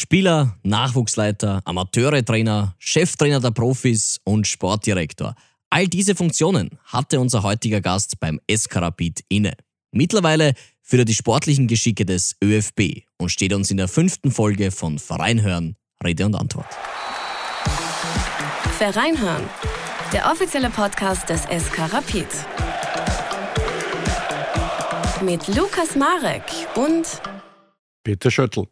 Spieler, Nachwuchsleiter, Amateure-Trainer, Cheftrainer der Profis und Sportdirektor. All diese Funktionen hatte unser heutiger Gast beim SK Rapid inne. Mittlerweile führt er die sportlichen Geschicke des ÖFB und steht uns in der fünften Folge von Verein hören, Rede und Antwort. Verein hören, der offizielle Podcast des SK Rapid. Mit Lukas Marek und Peter Schöttl.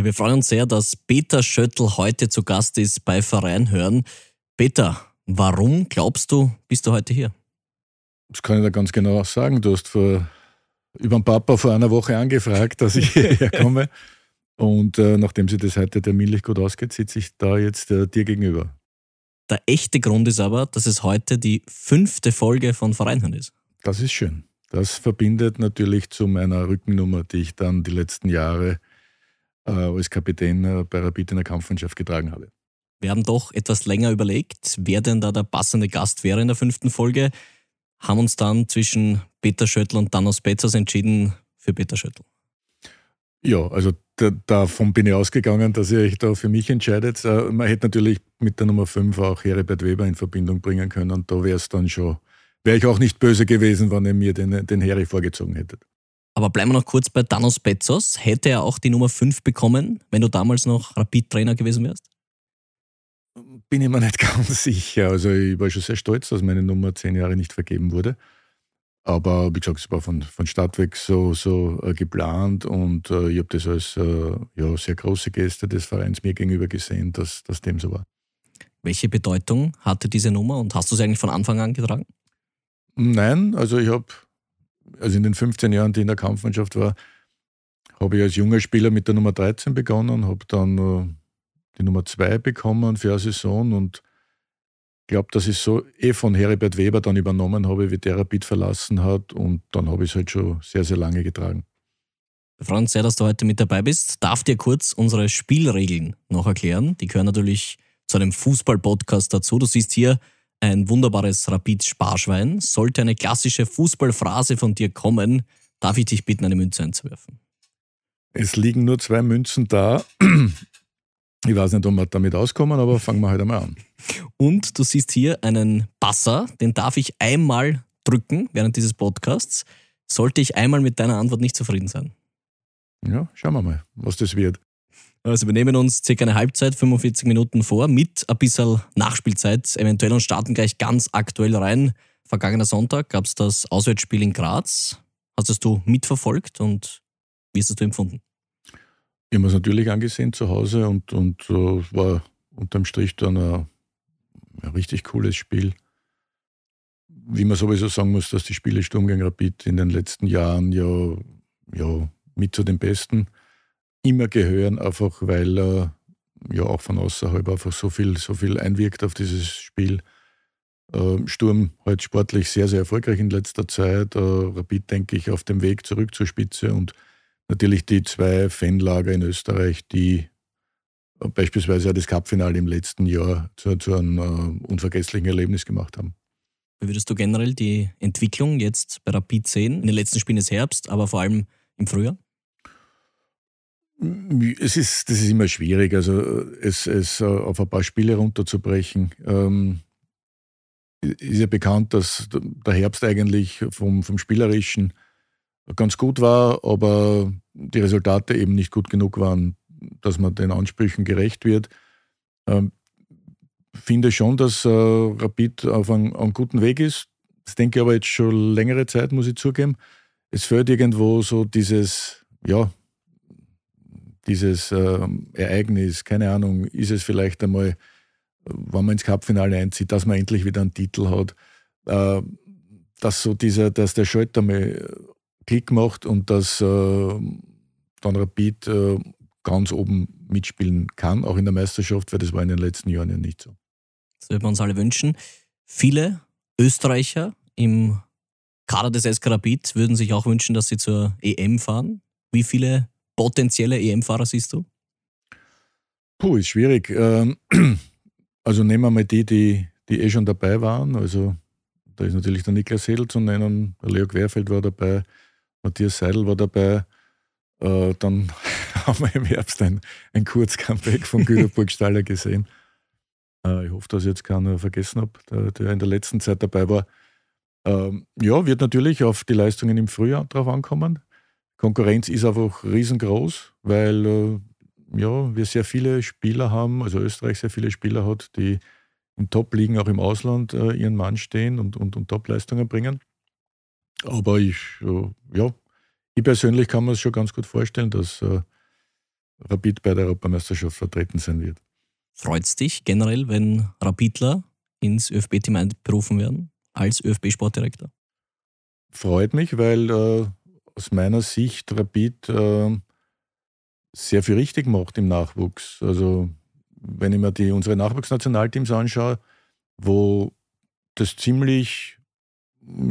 Ja, wir freuen uns sehr, dass Peter Schöttl heute zu Gast ist bei Verein hören. Peter, warum glaubst du, bist du heute hier? Das kann ich dir ganz genau sagen. Du hast vor, über den Papa vor einer Woche angefragt, dass ich hierher komme. Und äh, nachdem sich das heute terminlich gut ausgeht, sitze ich da jetzt äh, dir gegenüber. Der echte Grund ist aber, dass es heute die fünfte Folge von Vereinhören ist. Das ist schön. Das verbindet natürlich zu meiner Rückennummer, die ich dann die letzten Jahre äh, als Kapitän äh, bei Rapid in der Kampfmannschaft getragen habe. Wir haben doch etwas länger überlegt, wer denn da der passende Gast wäre in der fünften Folge, haben uns dann zwischen Peter Schöttl und Danos Betzos entschieden für Peter Schöttl. Ja, also davon bin ich ausgegangen, dass ihr euch da für mich entscheidet. Äh, man hätte natürlich mit der Nummer 5 auch Heribert Weber in Verbindung bringen können und da wäre es dann schon, wäre ich auch nicht böse gewesen, wenn ihr mir den, den Harry vorgezogen hättet. Aber bleiben wir noch kurz bei Danos Betzos. Hätte er auch die Nummer 5 bekommen, wenn du damals noch Rapid-Trainer gewesen wärst? Bin ich mir nicht ganz sicher. Also ich war schon sehr stolz, dass meine Nummer zehn Jahre nicht vergeben wurde. Aber wie gesagt, es war von, von Start weg so, so äh, geplant und äh, ich habe das als äh, ja, sehr große Geste des Vereins mir gegenüber gesehen, dass das dem so war. Welche Bedeutung hatte diese Nummer und hast du sie eigentlich von Anfang an getragen? Nein, also ich habe also in den 15 Jahren, die in der Kampfmannschaft war, habe ich als junger Spieler mit der Nummer 13 begonnen, habe dann äh, die Nummer 2 bekommen für eine Saison und glaube, dass ich so eh von Heribert Weber dann übernommen habe, wie der Rapid verlassen hat und dann habe ich es halt schon sehr, sehr lange getragen. Uns sehr, dass du heute mit dabei bist. Darf dir kurz unsere Spielregeln noch erklären? Die gehören natürlich zu einem Fußball-Podcast dazu. Du siehst hier ein wunderbares Rapid-Sparschwein. Sollte eine klassische Fußballphrase von dir kommen, darf ich dich bitten, eine Münze einzuwerfen. Es liegen nur zwei Münzen da. Ich weiß nicht, ob wir damit auskommen, aber fangen wir halt einmal an. Und du siehst hier einen Passer, den darf ich einmal drücken während dieses Podcasts. Sollte ich einmal mit deiner Antwort nicht zufrieden sein? Ja, schauen wir mal, was das wird. Also wir nehmen uns circa eine Halbzeit, 45 Minuten vor, mit ein bisschen Nachspielzeit eventuell und starten gleich ganz aktuell rein. Vergangener Sonntag gab es das Auswärtsspiel in Graz. Hast es du mitverfolgt und wie hast du empfunden? Ich habe es natürlich angesehen zu Hause und, und uh, war unterm Strich dann ein, ein, richtig cooles Spiel. Wie man sowieso sagen muss, dass die Spiele Sturm gegen Rapid in den letzten Jahren ja, ja mit zu den besten immer gehören, einfach weil er ja auch von außerhalb einfach so viel, so viel einwirkt auf dieses Spiel. Äh, Sturm halt sportlich sehr, sehr erfolgreich in letzter Zeit. Äh, Rapid, denke ich, auf dem Weg zurück zur Spitze und natürlich die zwei Fanlager in Österreich, die beispielsweise das Cupfinale im letzten Jahr zu, zu einem uh, unvergesslichen Erlebnis gemacht haben. Wie würdest du generell die Entwicklung jetzt bei Rapid sehen? In den letzten Spielen des Herbst, aber vor allem im Frühjahr? Es ist, das ist immer schwierig, also es, es auf ein paar Spiele runterzubrechen. Ähm, ist ja bekannt, dass der Herbst eigentlich vom, vom Spielerischen ganz gut war, aber die Resultate eben nicht gut genug waren, dass man den Ansprüchen gerecht wird. Ähm, finde schon, dass äh, Rapid auf einem, einem guten Weg ist. Das denke ich aber jetzt schon längere Zeit, muss ich zugeben. Es fehlt irgendwo so dieses, ja, dieses äh, Ereignis, keine Ahnung, ist es vielleicht einmal, wenn man ins Cupfinale einzieht, dass man endlich wieder einen Titel hat, äh, dass so dieser, dass der Schalter mal Klick macht und dass äh, dann Rapid äh, ganz oben mitspielen kann, auch in der Meisterschaft, weil das war in den letzten Jahren ja nicht so. Das würden wir uns alle wünschen. Viele Österreicher im Kader des SK Rapid würden sich auch wünschen, dass sie zur EM fahren. Wie viele potenzielle EM-Fahrer siehst du? Puh, ist schwierig. Ähm, also nehmen wir mal die, die, die eh schon dabei waren. Also da ist natürlich der Niklas Hedel zu nennen, Leo Querfeld war dabei, Matthias Seidel war dabei. Äh, dann haben wir im Herbst ein, ein Kurz-Comeback von Güter Burgstaller gesehen. Äh, ich hoffe, dass ich jetzt keiner vergessen habe, der, der, in der letzten Zeit dabei war. Ähm, ja, wird natürlich auf die Leistungen im Frühjahr drauf ankommen. Konkurrenz ist einfach riesengroß, weil äh, ja, wir sehr viele Spieler haben, also Österreich sehr viele Spieler hat, die in Top-Ligen auch im Ausland äh, ihren Mann stehen und, und, und Top-Leistungen bringen. Aber ich, äh, ja, ich persönlich kann mir es schon ganz gut vorstellen, dass äh, Rapid bei der Europameisterschaft vertreten sein wird. Freut es dich generell, wenn Rapidler ins ÖFB-Team einberufen werden, als ÖFB-Sportdirektor? Freut mich, weil äh, aus meiner Sicht Rapid äh, sehr viel richtig macht im Nachwuchs. Also wenn ich mir die, unsere Nachwuchsnationalteams anschaue, wo das ziemlich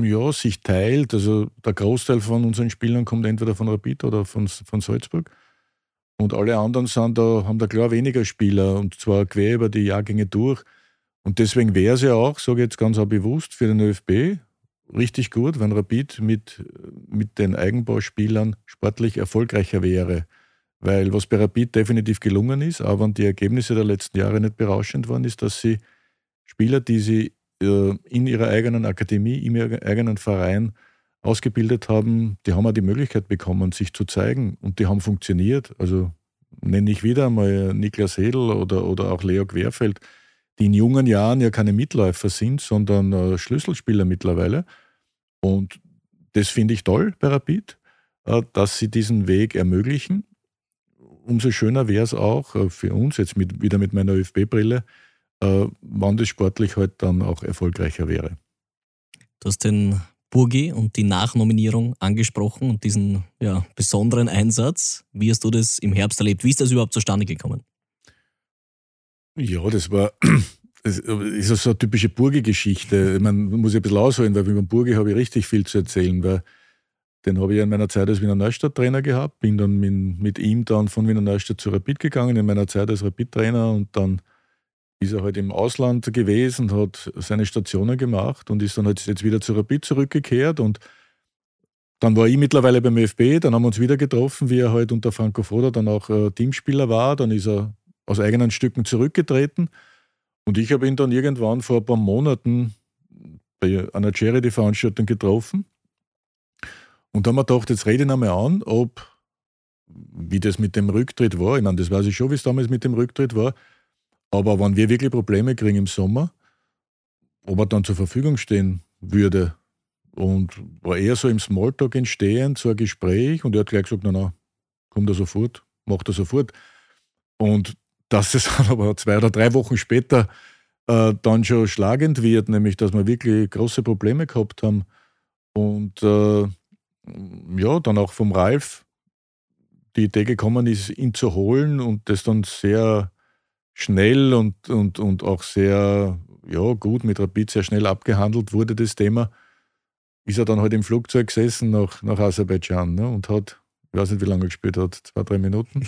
ja, sich teilt. Also der Großteil von unseren Spielern kommt entweder von Rapid oder von, von Salzburg. Und alle anderen sind da, haben da klar weniger Spieler und zwar quer über die Jahrgänge durch. Und deswegen wäre es ja auch, sage ich jetzt ganz auch bewusst, für den ÖFB richtig gut, wenn Rapid mit, mit den Eigenbauspielern sportlich erfolgreicher wäre. Weil was bei Rapid definitiv gelungen ist, auch wenn die Ergebnisse der letzten Jahre nicht berauschend waren, ist, dass sie Spieler, die sie äh, in ihrer eigenen Akademie, ihrem eigenen Verein ausgebildet haben, die haben auch die Möglichkeit bekommen, sich zu zeigen und die haben funktioniert. Also nenne ich wieder mal Niklas Hedel oder, oder auch Leo Querfeld, die in jungen Jahren ja keine Mitläufer sind, sondern äh, Schlüsselspieler mittlerweile. Und das finde ich toll bei Rapid, äh, dass sie diesen Weg ermöglichen umso schöner wäre es auch äh, für uns, jetzt mit, wieder mit meiner ÖFB-Brille, äh, wann das sportlich halt dann auch erfolgreicher wäre. Du hast den Burgi und die Nachnominierung angesprochen und diesen ja, besonderen Einsatz. Wie hast du das im Herbst erlebt? Wie ist das überhaupt zustande gekommen? Ja, das war das ist so eine typische Burgi-Geschichte. Man muss ja ein bisschen ausholen, weil über Burgi habe ich richtig viel zu erzählen, weil den habe ich in meiner Zeit als Wiener Neustadt-Trainer gehabt, bin dann mit, ihm dann von Wiener Neustadt zu Rapid gegangen, in meiner Zeit als Rapid-Trainer und dann ist er halt im Ausland gewesen, hat seine Stationen gemacht und ist dann halt jetzt wieder zu Rapid zurückgekehrt und dann war ich mittlerweile beim ÖFB, dann haben wir uns wieder getroffen, wie er halt unter Franco Foda dann auch äh, Teamspieler war, dann ist er aus eigenen Stücken zurückgetreten und ich habe ihn dann irgendwann vor ein paar Monaten bei einer Charity-Veranstaltung getroffen und da haben wir gedacht, jetzt rede ich einmal an, ob, wie das mit dem Rücktritt war. Ich meine, das weiß ich schon, wie es damals mit dem Rücktritt war. Aber wenn wir wirklich Probleme kriegen im Sommer, ob er dann zur Verfügung stehen würde. Und war eher so im Smalltalk entstehen, so ein Gespräch. Und er hat gleich gesagt, na, na, kommt er sofort, macht er sofort. Und dass es aber zwei oder drei Wochen später äh, dann schon schlagend wird, nämlich dass wir wirklich große Probleme gehabt haben. Und äh, ja, dann auch vom Ralf die Idee gekommen ist, ihn zu holen und das dann sehr schnell und, und, und auch sehr ja, gut mit Rapid sehr schnell abgehandelt wurde, das Thema, ist er dann halt im Flugzeug gesessen nach, nach Aserbaidschan ne, und hat, ich weiß nicht, wie lange er gespielt hat, zwei, drei Minuten.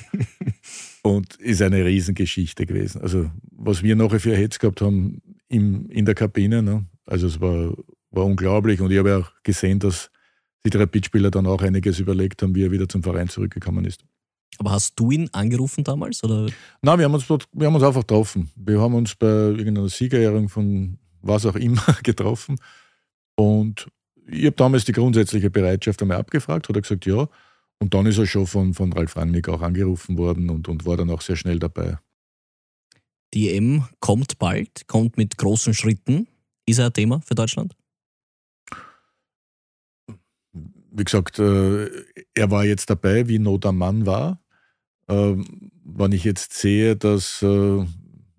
und ist eine Riesengeschichte gewesen. Also, was wir nachher für Hetz gehabt haben im, in der Kabine, ne, also es war, war unglaublich und ich habe auch gesehen, dass die Rapid-Spieler dann auch einiges überlegt haben, wie er wieder zum Verein zurückgekommen ist. Aber hast du ihn angerufen damals? Oder? Nein, wir haben, uns, wir haben uns einfach getroffen. Wir haben uns bei irgendeiner Siegerehrung von was auch immer getroffen. Und ich habe damals die grundsätzliche Bereitschaft einmal abgefragt, hat er gesagt, ja. Und dann ist er schon von, von Ralf Rangnick auch angerufen worden und, und war dann auch sehr schnell dabei. Die EM kommt bald, kommt mit großen Schritten. Ist er ein Thema für Deutschland? wie gesagt, äh, er war jetzt dabei, wie Not am Mann war. Ähm, wenn ich jetzt sehe, dass äh,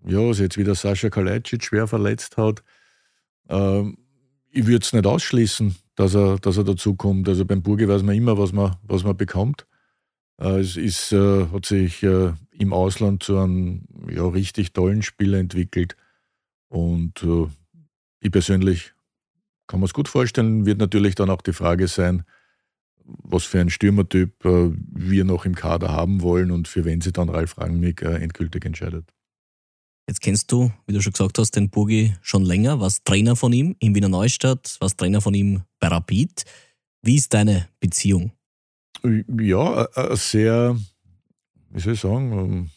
ja, jetzt wieder Sascha Kalajdzic schwer verletzt hat, ähm, ich würde es nicht ausschließen, dass er, dass er dazu kommt. Also beim Burgi weiß man immer, was man, was man bekommt. Äh, es ist, hat sich im Ausland zu einem ja, richtig tollen Spieler entwickelt. Und ich persönlich kann mir es gut vorstellen, wird natürlich dann auch die Frage sein, was für ein Stürmertyp äh, wir noch im Kader haben wollen und für wen sich dann Ralf Rangnick äh, endgültig entscheidet. Jetzt kennst du, wie du schon gesagt hast, den Burgi schon länger, warst Trainer von ihm in Wiener Neustadt, warst Trainer von ihm bei Rapid. Wie ist deine Beziehung? Ja, eine sehr, wie soll ich sagen, ähm,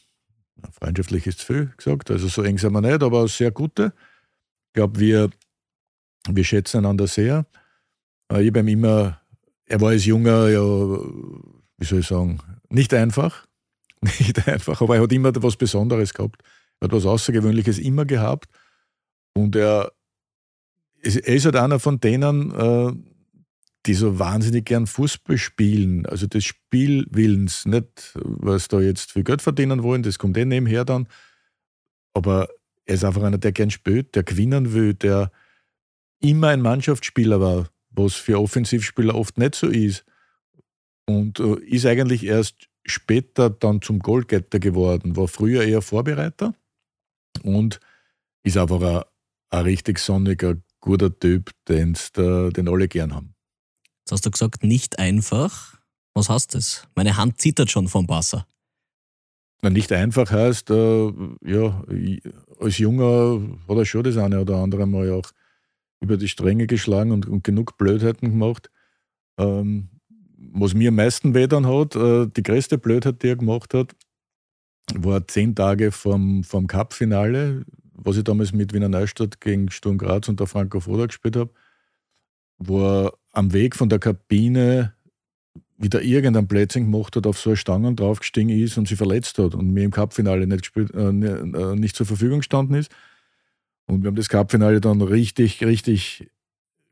freundschaftlich ist viel gesagt, also so eng sind wir nicht, aber sehr gute. Ich glaube, wir, wir schätzen einander sehr. Äh, ich ihm immer, er war als Junger, ja, wie soll ich sagen, nicht einfach. Nicht einfach, aber er hat immer was Besonderes gehabt. Hat was Außergewöhnliches immer gehabt. Und er, er ist halt einer von denen, äh, die so wahnsinnig gern Fußball spielen, also des Spielwillens, nicht was da jetzt viel Geld verdienen wollen, das kommt eh nebenher dann, aber er ist einfach einer, der gern spielt, der gewinnen will, der immer ein Mannschaftsspieler war, was für Offensivspieler oft nicht so ist. Und äh, ist eigentlich erst später dann zum Goalgetter geworden, war früher eher Vorbereiter und ist einfach ein, ein richtig sonniger, guter Typ, den, den alle gern haben. Jetzt hast du gesagt, nicht einfach. Was heißt das? Meine Hand zittert schon vom Wasser. Nicht einfach heißt, äh, ja, als Junger hat er schon das eine oder andere Mal auch über die Stränge geschlagen und, und genug Blödheiten gemacht. Ähm, was mir am meisten weh dann hat, äh, die größte Blödheit, die er gemacht hat, war zehn Tage vom, vom Cup-Finale, was ich damals mit Wiener Neustadt gegen Sturm Graz und der Franco Foda gespielt habe, wo er am Weg von der Kabine wieder irgendein Plätzchen gemacht hat, auf so eine Stange draufgestiegen ist und sie verletzt hat und mir im Cup-Finale nicht, äh, äh, nicht zur Verfügung gestanden ist. Und wir haben das Cup-Finale dann richtig, richtig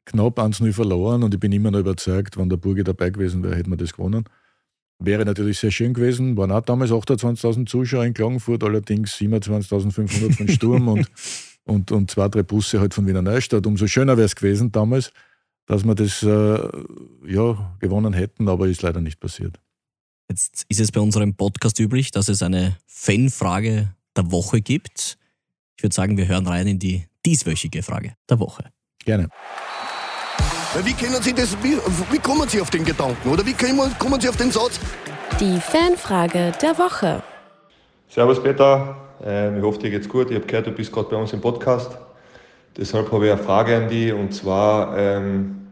knapp 1-0 verloren und ich bin immer noch überzeugt, wenn der Burgi dabei gewesen wäre, hätten wir das gewonnen. Wäre natürlich sehr schön gewesen. Waren auch damals 28.000 Zuschauer in Klagenfurt, allerdings 27.500 von Sturm und, und, und zwei, drei Busse halt von Wiener Neustadt. Umso schöner wäre es gewesen damals dass wir das äh, ja, gewonnen hätten, aber ist leider nicht passiert. Jetzt ist es bei unserem Podcast üblich, dass es eine Fanfrage der Woche gibt. Ich würde sagen, wir hören rein in die dieswöchige Frage der Woche. Gerne. Wie können Sie das, wie, wie kommen Sie auf den Gedanken oder wie kommen, kommen Sie auf den Satz? Die Fanfrage der Woche. Servus Peter, ähm, ich hoffe dir geht's gut. Ich habe gehört, du bist gerade bei uns im Podcast. Deshalb habe ich eine Frage an dich und zwar, ähm,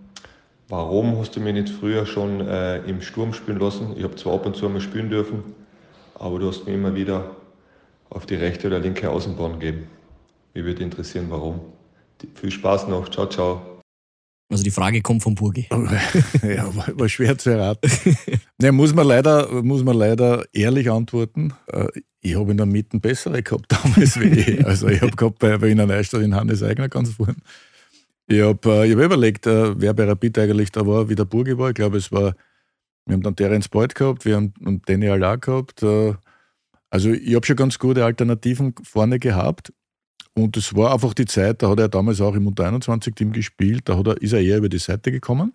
warum hast du mich nicht früher schon äh, im Sturm spielen lassen? Ich habe zwar ab und zu einmal spielen dürfen, aber du hast mir immer wieder auf die rechte oder linke Außenbahn gegeben. Mich würde interessieren, warum. Viel Spaß noch. Ciao, ciao. Also die Frage kommt von Burgi. ja, war, war, schwer zu erraten. ne, muss, man leider, muss man leider ehrlich antworten. Äh, ich habe in der Mitte bessere gehabt damals wie ich. Also ich habe gehabt bei Wiener Neustadt in Hannes Eigner ganz vorne. Ich habe äh, hab überlegt, äh, wer bei Rapid eigentlich da war, wie der Burgi war. Ich glaube, es war, wir haben dann Terence Boyd gehabt, wir haben und Danny Allar gehabt. Also ich habe schon ganz gute Alternativen vorne gehabt. Und es war einfach die Zeit, da hat er damals auch im Unter-21-Team gespielt, da er, ist er eher über die Seite gekommen.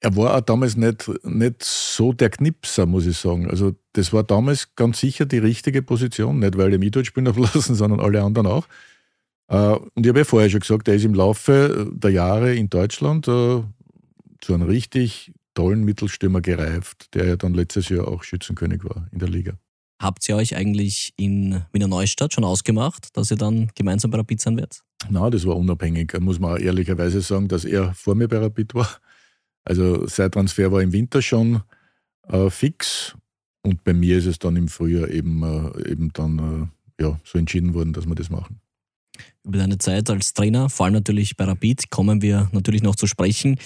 Er war auch damals nicht, nicht so der Knipser, muss ich sagen. Also das war damals ganz sicher die richtige Position, nicht weil er mich dort spielen lassen, sondern alle anderen auch. Äh, und ich habe ja vorher schon gesagt, er ist im Laufe der Jahre in Deutschland äh, zu einem richtig tollen Mittelstürmer gereift, der ja dann letztes Jahr auch Schützenkönig war in der Liga. Habt ihr euch eigentlich in Wiener Neustadt schon ausgemacht, dass ihr dann gemeinsam bei Rapid sein werdet? Na, das war unabhängig. Muss man ehrlicherweise sagen, dass er vor mir bei Rapid war. Also sein Transfer war im Winter schon äh, fix und bei mir ist es dann im Frühjahr eben, äh, eben dann äh, ja, so entschieden worden, dass wir das machen. Über deine Zeit als Trainer, vor allem natürlich bei Rapid, kommen wir natürlich noch zu sprechen.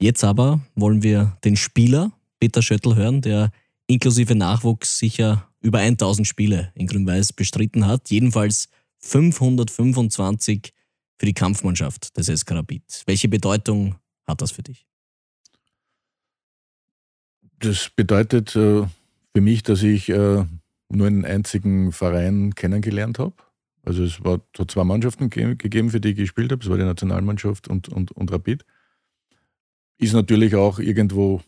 Jetzt aber wollen wir den Spieler Peter Schöttl hören, der inklusive Nachwuchs sicher über 1000 Spiele in Grün-Weiß bestritten hat. Jedenfalls 525 für die Kampfmannschaft des SK Rapid. Welche Bedeutung hat das für dich? Das bedeutet äh, für mich, dass ich äh, nur einen einzigen Verein kennengelernt habe. Also es war, hat zwei Mannschaften gegeben, für die ich gespielt habe. Es war die Nationalmannschaft und, und, und Rapid. Ist natürlich auch irgendwo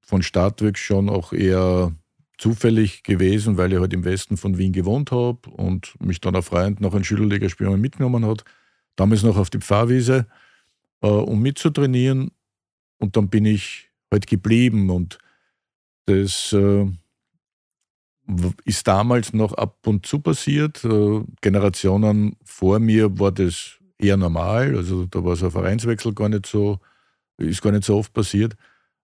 von Start weg schon auch eher zufällig gewesen, weil ich halt im Westen von Wien gewohnt habe und mich dann ein Freund nach einem Schülerligaspiel mitgenommen hat. Damals noch auf die Pfarrwiese, äh, um mitzutrainieren. Und dann bin ich halt geblieben und das äh, ist damals noch ab und zu passiert. Äh, Generationen vor mir war das eher normal. Also da war so ein Vereinswechsel gar nicht so, ist gar nicht so oft passiert.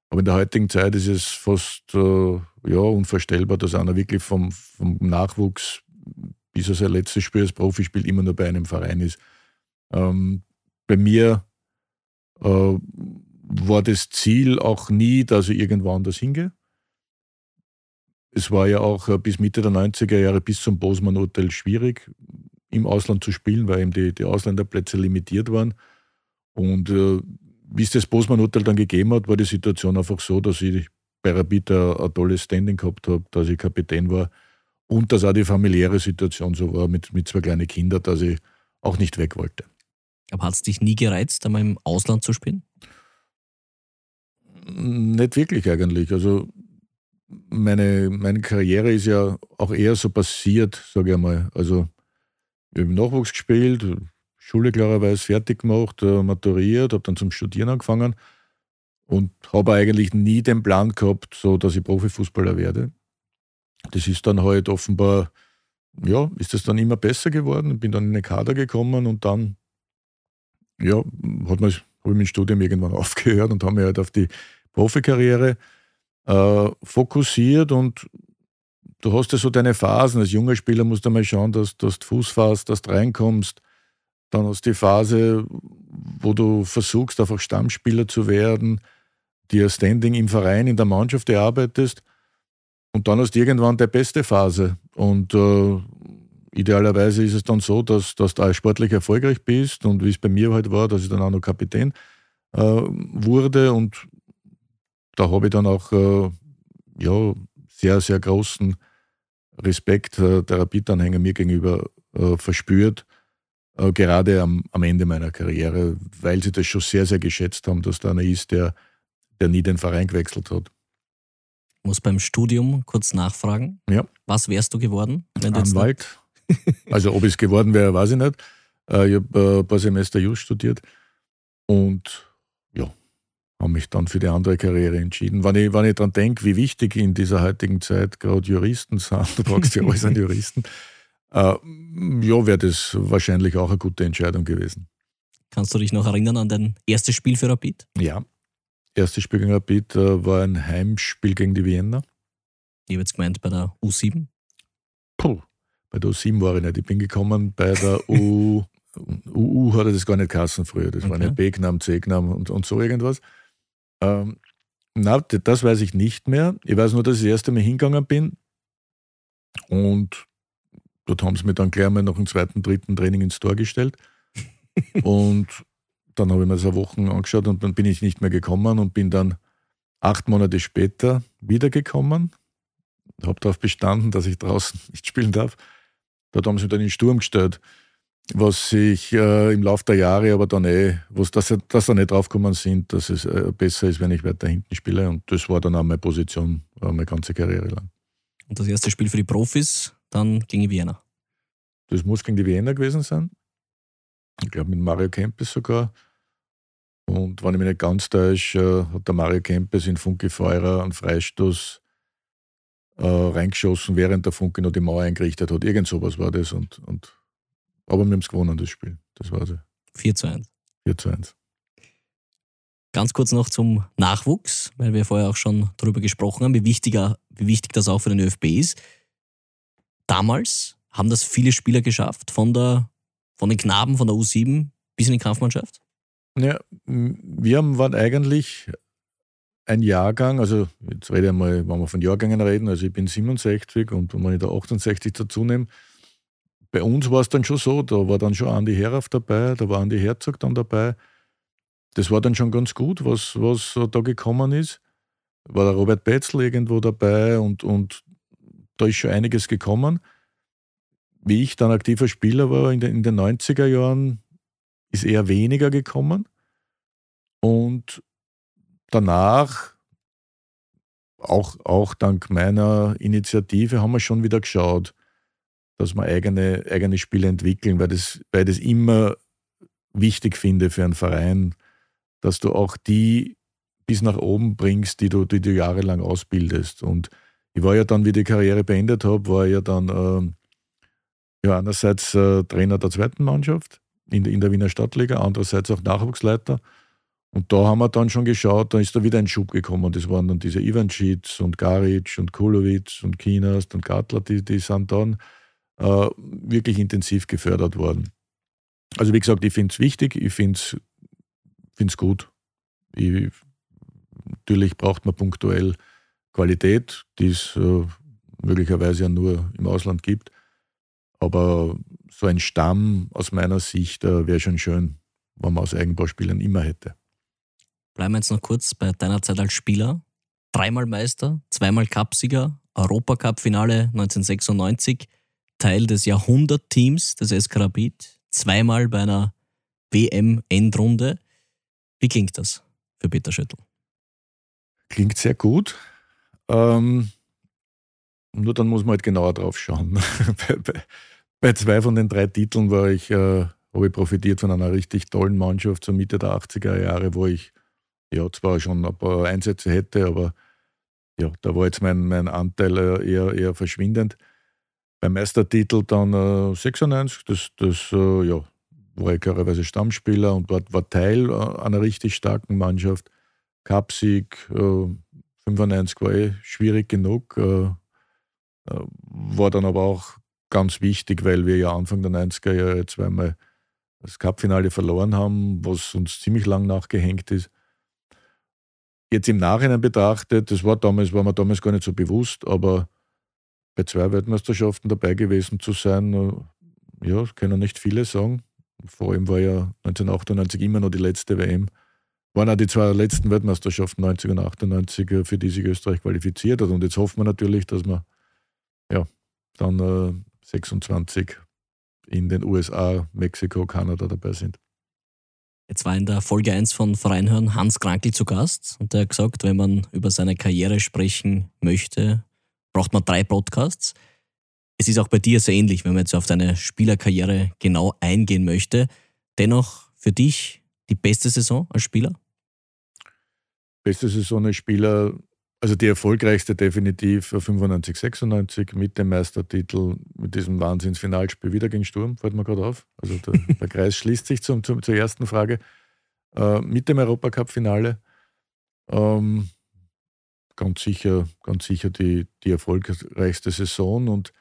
Aber in der heutigen Zeit ist es fast äh, ja, unvorstellbar, dass einer wirklich vom, vom Nachwuchs bis er sein letztes Spiel als Profi spielt, immer nur bei einem Verein ist. Ähm, bei mir äh, war das Ziel auch nie, dass ich irgendwo anders hingehe. Es war ja auch äh, bis Mitte der 90er Jahre bis zum Bosman Hotel schwierig, im Ausland zu spielen, weil eben die, die Ausländerplätze limitiert waren. Und äh, wie es das Bosman Hotel dann gegeben hat, war die Situation einfach so, dass ich bei Rapid ein, ein tolles Standing gehabt habe, dass ich Kapitän war und dass auch die familiäre Situation so war mit, mit zwei kleinen Kindern, dass ich auch nicht weg wollte. Aber hat es dich nie gereizt, einmal im Ausland zu spielen? Nicht wirklich eigentlich. Also meine, meine Karriere ist ja auch eher so passiert, sage ich einmal. Also ich habe Nachwuchs gespielt, Schule klarerweise fertig gemacht, äh, maturiert, habe dann zum Studieren angefangen und habe eigentlich nie den Plan gehabt, so dass ich Profifußballer werde. Das ist dann halt offenbar, ja, ist das dann immer besser geworden. Bin dann in den Kader gekommen und dann, ja, habe ich mein Studium irgendwann aufgehört und habe mich halt auf die Profikarriere äh, fokussiert und du hast ja so deine Phasen. Als junger Spieler musst du mal schauen, dass, dass du Fuß fasst, dass du reinkommst. Dann hast du die Phase, wo du versuchst, einfach Stammspieler zu werden, dir Standing im Verein, in der Mannschaft erarbeitest. Und dann hast du irgendwann die beste Phase. Und äh, idealerweise ist es dann so, dass, dass du sportlich erfolgreich bist. Und wie es bei mir halt war, dass ich dann auch noch Kapitän äh, wurde. Und da habe ich dann auch äh, ja, sehr, sehr großen Respekt äh, der Rapid-Anhänger mir gegenüber äh, verspürt. Äh, gerade am, am Ende meiner Karriere, weil sie das schon sehr, sehr geschätzt haben, dass da einer ist, der, der nie den Verein gewechselt hat muss beim Studium kurz nachfragen. Ja. Was wärst du geworden? Wenn du Anwalt. also ob ich es geworden wäre, weiß ich nicht. Äh, ich habe äh, ein paar Semester Just studiert und ja, habe mich dann für die andere Karriere entschieden. Wenn ich, wenn ich daran denke, wie wichtig in dieser heutigen Zeit gerade Juristen sind, du brauchst ja alles an Juristen, äh, ja, wäre das wahrscheinlich auch eine gute Entscheidung gewesen. Kannst du dich noch erinnern an dein erstes Spiel für Rapid? Ja, erste Spiel gegen Rapid äh, war ein Heimspiel gegen die Vienna. Ich habe jetzt gemeint bei der U7. Puh, bei der U7 war ich nicht. Ich bin gekommen bei der U. UU hat das gar nicht kassen früher. Das okay. war nicht B-Gnam, C-Gnam und, und so irgendwas. Ähm, na, das weiß ich nicht mehr. Ich weiß nur, dass ich das erste Mal hingegangen bin und dort haben sie mir dann gleich mal nach dem zweiten, dritten Training ins Tor gestellt. und dann habe ich mir das eine Woche angeschaut und dann bin ich nicht mehr gekommen und bin dann acht Monate später wiedergekommen. Habe darauf bestanden, dass ich draußen nicht spielen darf. Dort haben sie mich dann in den Sturm gestellt, was sich äh, im Laufe der Jahre aber dann eh, was, dass, dass da nicht draufgekommen sind, dass es äh, besser ist, wenn ich weiter hinten spiele. Und das war dann auch meine Position, äh, meine ganze Karriere lang. Und das erste Spiel für die Profis dann gegen Vienna? Das muss gegen die Vienna gewesen sein. Ich glaube mit Mario Kempes sogar. Und wenn ich mich nicht ganz täusche, hat der Mario Kempes in Funke Feurer einen Freistoß äh, reingeschossen, während der Funke noch die Mauer eingerichtet hat. Irgend sowas war das. Und, und, aber wir haben es gewonnen, das Spiel. Das war es. 4 zu 1. 4 zu 1. Ganz kurz noch zum Nachwuchs, weil wir vorher auch schon darüber gesprochen haben, wie, wichtiger, wie wichtig das auch für den ÖFB ist. Damals haben das viele Spieler geschafft, von, der, von den Knaben von der U7 bis in die Kampfmannschaft? Ja, wir waren eigentlich ein Jahrgang, also jetzt rede ich mal, wenn wir von Jahrgängen reden, also ich bin 67 und wenn ich da 68 dazu nehme, bei uns war es dann schon so, da war dann schon Andi Herauf dabei, da war Andi Herzog dann dabei. Das war dann schon ganz gut, was, was da gekommen ist. War der Robert Betzel irgendwo dabei und, und da ist schon einiges gekommen. Wie ich dann aktiver Spieler war in den, in den 90er Jahren, ist eher weniger gekommen. Und danach, auch, auch dank meiner Initiative, haben wir schon wieder geschaut, dass wir eigene, eigene Spiele entwickeln, weil, das, weil ich das immer wichtig finde für einen Verein, dass du auch die bis nach oben bringst, die du, die du jahrelang ausbildest. Und ich war ja dann, wie die Karriere beendet habe, war ja dann äh, ja, einerseits äh, Trainer der zweiten Mannschaft in, in der Wiener Stadtliga, andererseits auch Nachwuchsleiter. Und da haben wir dann schon geschaut, da ist da wieder ein Schub gekommen. Das waren dann diese Ivancic und Garic und Kulovic und Kinas und Gartler, die, die sind dann äh, wirklich intensiv gefördert worden. Also wie gesagt, ich finde es wichtig, ich finde es gut. Ich, natürlich braucht man punktuell Qualität, die es äh, möglicherweise ja nur im Ausland gibt. Aber so ein Stamm aus meiner Sicht äh, wäre schon schön, wenn man aus Eigenbauspielern immer hätte. Bleiben wir jetzt noch kurz bei deiner Zeit als Spieler. Dreimal Meister, zweimal Cupsieger, Europacup-Finale 1996, Teil des Jahrhundertteams des SK Rapid, zweimal bei einer WM-Endrunde. Wie klingt das für Peter Schüttel? Klingt sehr gut. Ähm, nur dann muss man halt genauer drauf schauen. bei, bei, bei, zwei von den drei Titeln war ich, äh, habe ich profitiert von einer richtig tollen Mannschaft zur Mitte der 80er Jahre, wo ich ja zwar schon ein paar Einsätze hätte, aber ja, da war jetzt mein, mein Anteil äh, eher, eher verschwindend. Beim Meistertitel dann äh, 96, das, das äh, ja, war ich klarerweise Stammspieler und war, war Teil äh, einer richtig starken Mannschaft. Cupsieg, äh, 95 war eh schwierig genug, äh, äh, war dann aber auch ganz wichtig, weil wir ja Anfang der 90er Jahre zweimal das Cupfinale verloren haben, was uns ziemlich lang nachgehängt ist. Jetzt im Nachhinein betrachtet, das war damals, war mir damals gar nicht so bewusst, aber bei zwei Weltmeisterschaften dabei gewesen zu sein, äh, ja, können nicht viele sagen. Vor allem war ja 1998 immer noch die letzte WM. Waren auch die zwei letzten Weltmeisterschaften 90 und 98, äh, für die sich Österreich qualifiziert hat. Und jetzt hoffen wir natürlich, dass wir ja, dann äh, 26 in den USA, Mexiko, Kanada dabei sind. Jetzt war in der Folge 1 von Vereinhören Hans Krankel zu Gast und der hat gesagt, wenn man über seine Karriere sprechen möchte, braucht man drei Podcasts. Es ist auch bei dir sehr ähnlich, wenn man jetzt auf deine Spielerkarriere genau eingehen möchte. Dennoch für dich die beste Saison als Spieler? Beste Saison als Spieler also die erfolgreichste definitiv 95, 96 mit dem Meistertitel, mit diesem Wahnsinnsfinalspiel wieder gegen Sturm, fällt mir gerade auf. Also der, der Kreis schließt sich zum, zum, zur ersten Frage. Äh, mit dem Europacup-Finale. Ähm, ganz sicher, ganz sicher die, die erfolgreichste Saison. Und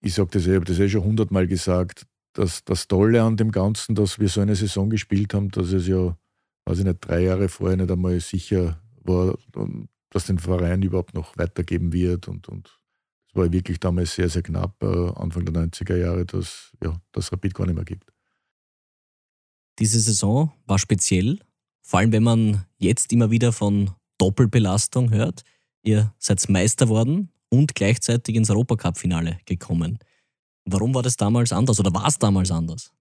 ich sage das, ich habe das eh schon hundertmal gesagt, dass das Tolle an dem Ganzen, dass wir so eine Saison gespielt haben, dass es ja, weiß ich nicht, drei Jahre vorher nicht einmal sicher war, dass den Verein überhaupt noch weitergeben wird. Und, und es war wirklich damals sehr, sehr knapp, äh, Anfang der 90er Jahre, dass ja, das Rapid gar nicht mehr gibt. Diese Saison war speziell, vor allem wenn man jetzt immer wieder von Doppelbelastung hört. Ihr seid Meister worden und gleichzeitig ins Europacup-Finale gekommen. Warum war das damals anders oder war es damals anders?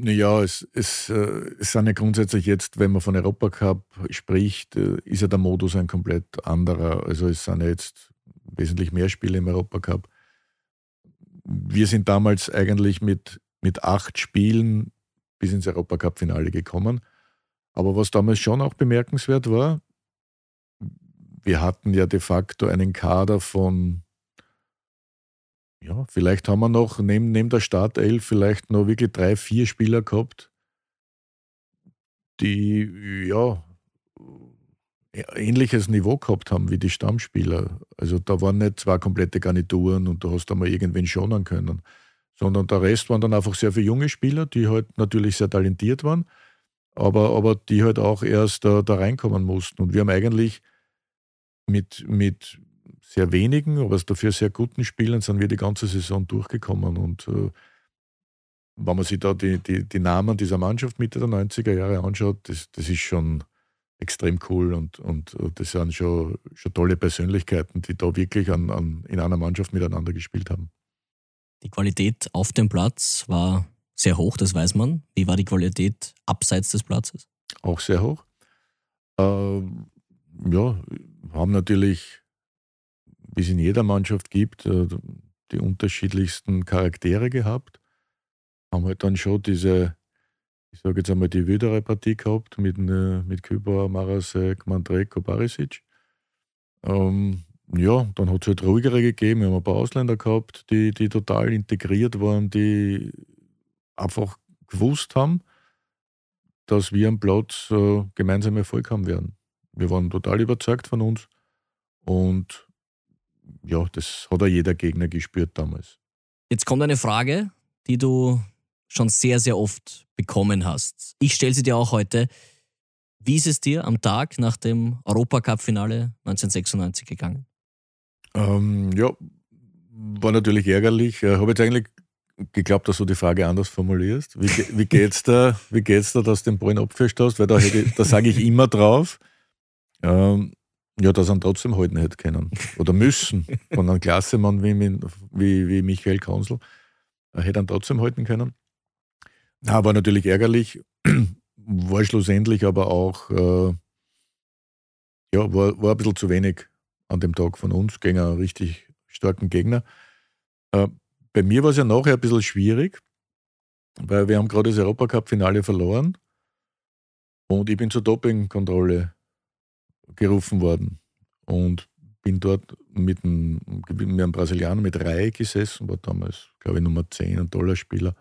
Ja, es, es, äh, es sind ja grundsätzlich jetzt, wenn man von Europacup spricht, äh, ist ja der Modus ein komplett anderer. Also es sind ja jetzt wesentlich mehr Spiele im Europacup. Wir sind damals eigentlich mit, mit acht Spielen bis ins Europacup-Finale gekommen. Aber was damals schon auch bemerkenswert war, wir hatten ja de facto einen Kader von ja, vielleicht haben wir noch neben, neben der Startelf vielleicht noch wirklich drei, vier Spieler gehabt, die ja ähnliches Niveau gehabt haben wie die Stammspieler. Also da waren nicht zwei komplette Garnituren und du hast da mal irgendwen schonen können, sondern der Rest waren dann einfach sehr viele junge Spieler, die halt natürlich sehr talentiert waren, aber, aber die halt auch erst da, da reinkommen mussten. Und wir haben eigentlich mit, mit sehr wenigen, aber dafür sehr guten Spielern sind wir die ganze Saison durchgekommen. Und äh, wenn man sich da die, die, die, Namen dieser Mannschaft Mitte der 90er Jahre anschaut, das, das ist schon extrem cool und, und äh, das sind schon, schon tolle Persönlichkeiten, die da wirklich an, an, in einer Mannschaft miteinander gespielt haben. Die Qualität auf dem Platz war sehr hoch, das weiß man. Wie war die Qualität abseits des Platzes? Auch sehr hoch. Äh, ja, haben natürlich wie es in jeder Mannschaft gibt, äh, die unterschiedlichsten Charaktere gehabt. Haben halt dann schon diese, ich sage jetzt einmal, die wildere Partie gehabt mit, äh, mit Kübauer, Marasek, Mandreko, Barisic. Ähm, ja, dann hat es halt ruhigere gegeben. Wir haben ein paar Ausländer gehabt, die, die total integriert waren, die einfach gewusst haben, dass wir am Platz äh, gemeinsam Erfolg haben werden. Wir waren total überzeugt von uns und ja, das hat auch jeder Gegner gespürt damals. Jetzt kommt eine Frage, die du schon sehr, sehr oft bekommen hast. Ich stelle sie dir auch heute. Wie ist es dir am Tag nach dem Europacup-Finale 1996 gegangen? Ähm, ja, war natürlich ärgerlich. Ich habe jetzt eigentlich geglaubt, dass du die Frage anders formulierst. Wie, wie geht's da, wie geht's da, dass du den Ballen abgefischt hast? Weil da, da sage ich immer drauf, ähm, ja, dass er trotzdem halten hätte können. Oder müssen. Von einem Klassemann wie, wie, wie Michael Kansel. Er hätte ihn trotzdem halten können. Na, war natürlich ärgerlich. War schlussendlich aber auch, äh, ja, war, war ein bisschen zu wenig an dem Tag von uns gegen einen richtig starken Gegner. Äh, bei mir war es ja nachher ein bisschen schwierig, weil wir haben gerade das Europacup-Finale verloren und ich bin zur Dopingkontrolle gerufen worden und bin dort mit einem, mit einem Brasilianer mit Reihe gesessen, war damals, glaube ich, Nummer 10, ein toller Spieler.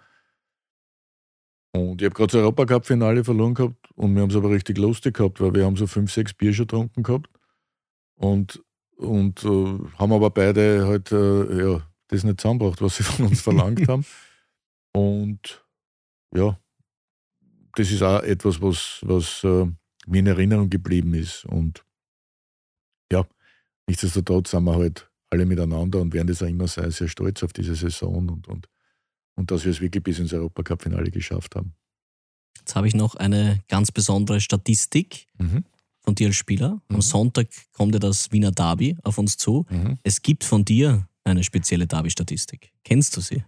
Und ich habe gerade das Europacup-Finale verloren gehabt und wir haben es aber richtig lustig gehabt, weil wir haben so fünf, sechs Bier schon getrunken gehabt und, und äh, haben aber beide halt äh, ja, das nicht zusammengebracht, was sie von uns verlangt haben. Und ja, das ist auch etwas, was, was äh, mir in Erinnerung geblieben ist. Und ja, nichtsdestotrotz sind wir halt alle miteinander und werden das auch immer sehr, sehr stolz auf diese Saison und, und, und dass wir es wirklich bis ins Europacup-Finale geschafft haben. Jetzt habe ich noch eine ganz besondere Statistik mhm. von dir als Spieler. Am mhm. Sonntag kommt ja das Wiener Derby auf uns zu. Mhm. Es gibt von dir eine spezielle Derby-Statistik. Kennst du sie?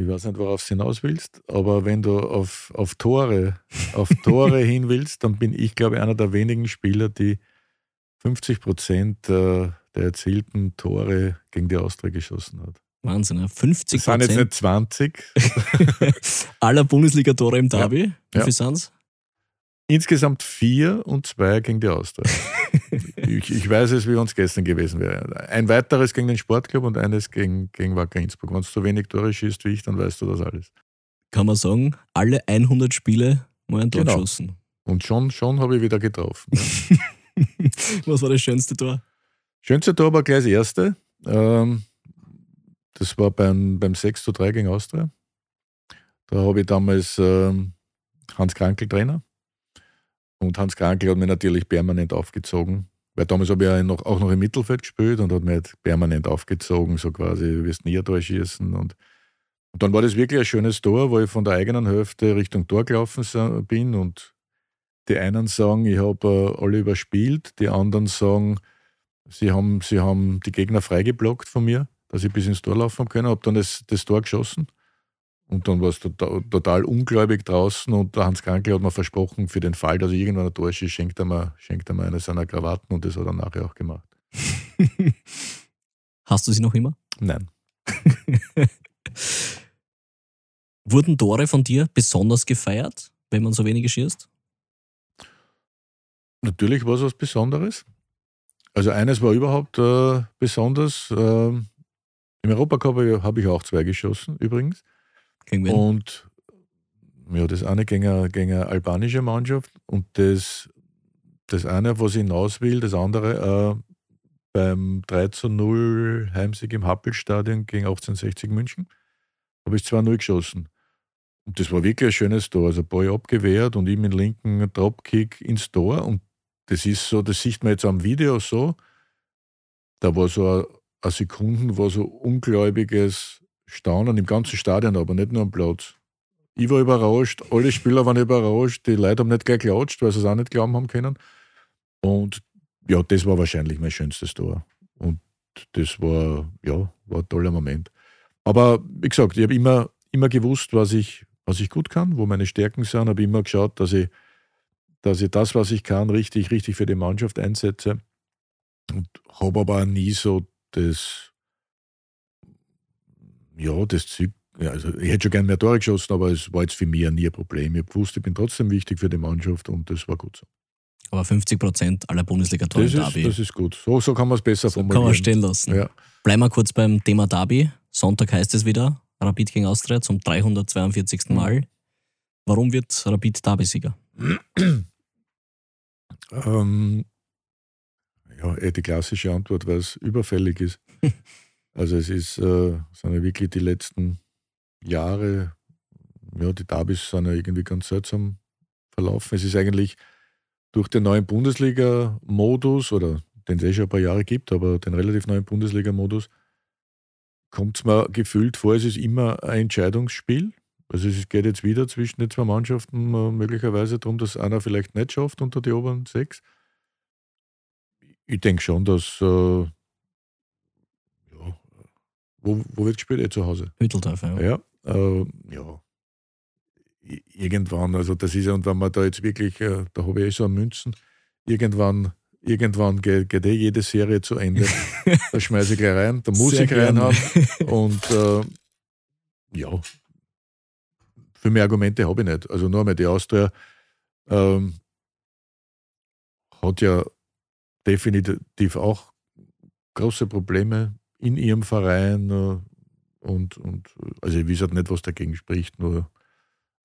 Ich weiß nicht, worauf du hinaus willst, aber wenn du auf, auf Tore, auf Tore hin willst, dann bin ich, glaube ich, einer der wenigen Spieler, die 50 Prozent der, der erzielten Tore gegen die Austria geschossen hat. Wahnsinn, ja. 50 Prozent. Das sind jetzt nicht 20. aller Bundesliga-Tore im Derby. Ja. Wie viel sind es? Insgesamt vier und zwei gegen die Austria. ich, ich, weiß es, wie uns gestern gewesen wäre. Ein weiteres gegen den Sportclub und eines gegen, gegen Wacker Innsbruck. Wenn du so wenig Tore schießt wie ich, dann weißt du das alles. Kann man sagen, alle 100 Spiele mal ein Tor genau. geschossen. Und schon, schon habe ich wieder getroffen. Was war das schönste Tor? Schönste Tor war gleich das erste. Ähm, das war beim, beim 6 zu 3 gegen Austria. Da habe ich damals ähm, Hans Krankel Trainer und Hans Krankel hat mich natürlich permanent aufgezogen. Weil damals habe ich ja noch, auch noch im Mittelfeld gespielt und hat mich halt permanent aufgezogen, so quasi, du wirst nie ein Tor schießen. Und, und dann war das wirklich ein schönes Tor, wo ich von der eigenen Hälfte Richtung Tor gelaufen bin und die einen sagen, ich habe äh, alle überspielt, die anderen sagen, sie haben, sie haben die Gegner freigeblockt von mir, dass ich bis ins Tor laufen können, habe dann das, das Tor geschossen. Und dann war es total, total, ungläubig draußen und der Hans Krankel hat mir versprochen, für den Fall, dass ich irgendwann ein Tor schieße, schenkt er mir, schenkt er mir eine seiner Krawatten und das hat er nachher auch gemacht. Hast du sie noch immer? Nein. Wurden Tore von dir besonders gefeiert, wenn man so wenige schießt? Natürlich war es was Besonderes. Also eines war überhaupt äh, besonders. Äh, Im Europacup habe ich auch zwei geschossen, übrigens. Gegen? Und ja, das eine gegen eine, gegen eine albanische Mannschaft und das, das eine, was ich hinaus will, das andere äh, beim 3 zu 0 Heimsieg im Happelstadion gegen 1860 München habe ich 2-0 geschossen. Und das war wirklich ein schönes Tor. Also Ball abgewehrt und ihm mit linken Dropkick ins Tor. Und das ist so, das sieht man jetzt am Video so. Da war so eine Sekunden, war so ungläubiges Staunen im ganzen Stadion, aber nicht nur am Platz. Ich war überrascht, alle Spieler waren überrascht, die Leute haben nicht gleich geklatscht, weil sie es auch nicht glauben haben können. Und ja, das war wahrscheinlich mein schönstes Tor. Und das war, ja, war ein toller Moment. Aber wie gesagt, ich habe immer, immer gewusst, was ich, was ich gut kann, wo meine Stärken sind, habe immer geschaut, dass ich, dass ich das, was ich kann, richtig, richtig für die Mannschaft einsetze. Und habe aber nie so das, ja, das Zeug, also ich hätte schon gern mehr Tore geschossen, aber es war jetzt für mich nie ein Problem. Ich wusste, ich bin trotzdem wichtig für die Mannschaft und das war gut so. Aber 50 Prozent aller Bundesliga-Tore das, ist, das ist gut. So, so kann man es besser so formulieren. Kann man stehen lassen. Ja. Bleiben wir kurz beim Thema Derby. Sonntag heißt es wieder, Rapid gegen Austria zum 342. Mhm. Mal. Warum wird Rapid Derby-Sieger? ähm, ja, eh die klassische Antwort, weil es überfällig ist. also es ist, äh, sind ja wirklich die letzten Jahre, ja, die Derbys sind ja irgendwie ganz seltsam verlaufen. Es ist eigentlich durch den neuen Bundesliga-Modus, oder den es eh schon ein paar Jahre gibt, aber den relativ neuen Bundesliga-Modus, kommt es mir gefühlt vor, es ist immer ein Entscheidungsspiel. Also es geht jetzt wieder zwischen den zwei Mannschaften äh, möglicherweise darum, dass einer vielleicht nicht schafft unter die oberen sechs. Ich denke schon, dass äh, wo, wo wird gespielt? Eh zu Hause. Hütteldorf, ja. Ja, äh, ja. Irgendwann, also das ist ja, und wenn man da jetzt wirklich, äh, da habe ich eh so Münzen, irgendwann irgendwann geht, geht eh jede Serie zu Ende. da schmeiße ich gleich rein, da muss Sehr ich reinhaben. Und äh, ja, für mehr Argumente habe ich nicht. Also nur einmal die Austria ähm, hat ja definitiv auch große Probleme in ihrem Verein. Äh, und, und also ich weiß halt nicht, was dagegen spricht, nur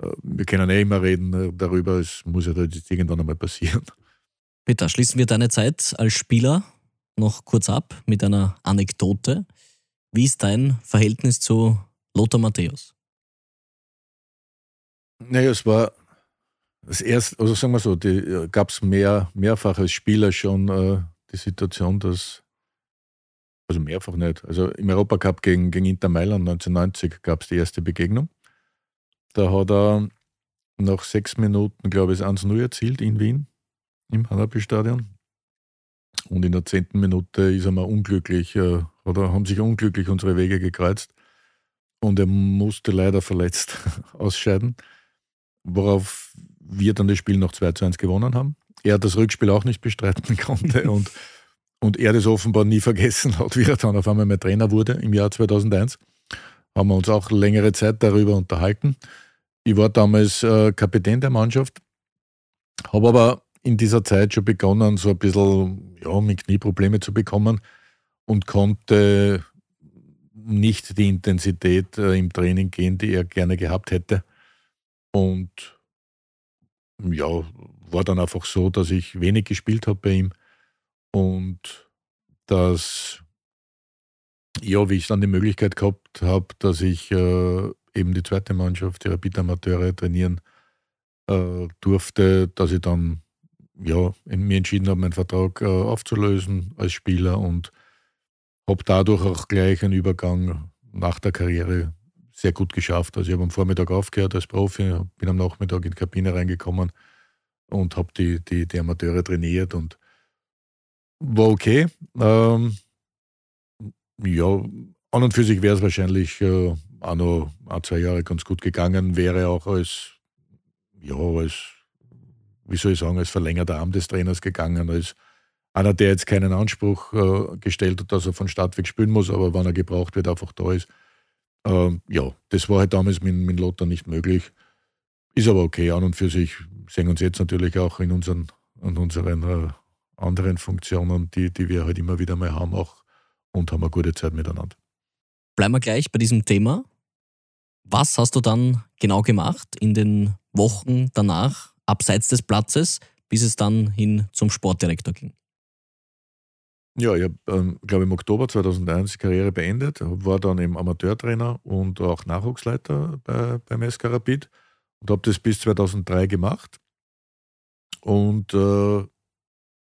äh, wir können eh immer reden äh, darüber, es muss ja jetzt irgendwann einmal passieren. Peter, schließen wir deine Zeit als Spieler noch kurz ab mit einer Anekdote. Wie ist dein Verhältnis zu Lothar Matthäus? Naja, es war das erste, also sagen wir so, gab es mehr, mehrfach als Spieler schon äh, die Situation, dass, also mehrfach nicht, also im Europacup gegen, gegen Inter Mailand 1990 gab es die erste Begegnung. Da hat er nach sechs Minuten, glaube ich, 1-0 erzielt in Wien im Hanapi-Stadion. Und in der zehnten Minute ist er mal unglücklich, äh, oder haben sich unglücklich unsere Wege gekreuzt. Und er musste leider verletzt ausscheiden, worauf wir dann das Spiel noch 2 zu 1 gewonnen haben. Er das Rückspiel auch nicht bestreiten konnte und, und er das offenbar nie vergessen hat, wie er dann auf einmal mehr Trainer wurde im Jahr 2001. Haben wir uns auch längere Zeit darüber unterhalten. Ich war damals äh, Kapitän der Mannschaft, habe aber in dieser Zeit schon begonnen, so ein bisschen ja, mit Knieprobleme zu bekommen und konnte nicht die Intensität äh, im Training gehen, die er gerne gehabt hätte. Und ja, war dann einfach so, dass ich wenig gespielt habe bei ihm und dass, ja, wie ich dann die Möglichkeit gehabt habe, dass ich äh, eben die zweite Mannschaft, die Rapid Amateure trainieren äh, durfte, dass ich dann ja, mir entschieden habe, meinen Vertrag äh, aufzulösen als Spieler und habe dadurch auch gleich einen Übergang nach der Karriere sehr gut geschafft. Also ich habe am Vormittag aufgehört als Profi, bin am Nachmittag in die Kabine reingekommen und habe die, die, die Amateure trainiert und war okay. Ähm, ja, an und für sich wäre es wahrscheinlich äh, auch noch ein, zwei Jahre ganz gut gegangen, wäre auch als, ja, als wie soll ich sagen, als verlängerter Arm des Trainers gegangen, als einer, der jetzt keinen Anspruch äh, gestellt hat, dass er von Start weg spielen muss, aber wenn er gebraucht wird, einfach da ist. Ähm, ja, das war halt damals mit, mit Lothar nicht möglich. Ist aber okay, an und für sich sehen uns jetzt natürlich auch in unseren, in unseren äh, anderen Funktionen, die, die wir halt immer wieder mal haben, auch und haben eine gute Zeit miteinander. Bleiben wir gleich bei diesem Thema. Was hast du dann genau gemacht in den Wochen danach, abseits des Platzes, bis es dann hin zum Sportdirektor ging? Ja, ich habe, ähm, glaube im Oktober 2001 die Karriere beendet, war dann eben Amateurtrainer und auch Nachwuchsleiter bei, beim SK Rapid und habe das bis 2003 gemacht. Und äh,